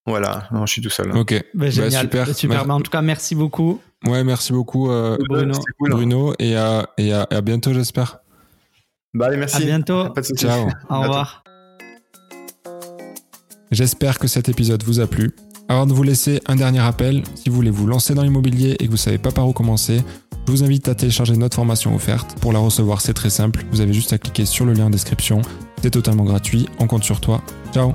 Voilà, non, je suis tout seul. Ok, bah, génial. super. super. en tout cas, merci beaucoup. Ouais, merci beaucoup Bruno, Bruno et, à, et, à, bientôt, j'espère. Bah, allez, merci. À bientôt. Ciao. Au revoir. J'espère que cet épisode vous a plu. Avant de vous laisser un dernier appel, si vous voulez vous lancer dans l'immobilier et que vous savez pas par où commencer, je vous invite à télécharger notre formation offerte. Pour la recevoir, c'est très simple. Vous avez juste à cliquer sur le lien en description. C'est totalement gratuit. On compte sur toi. Ciao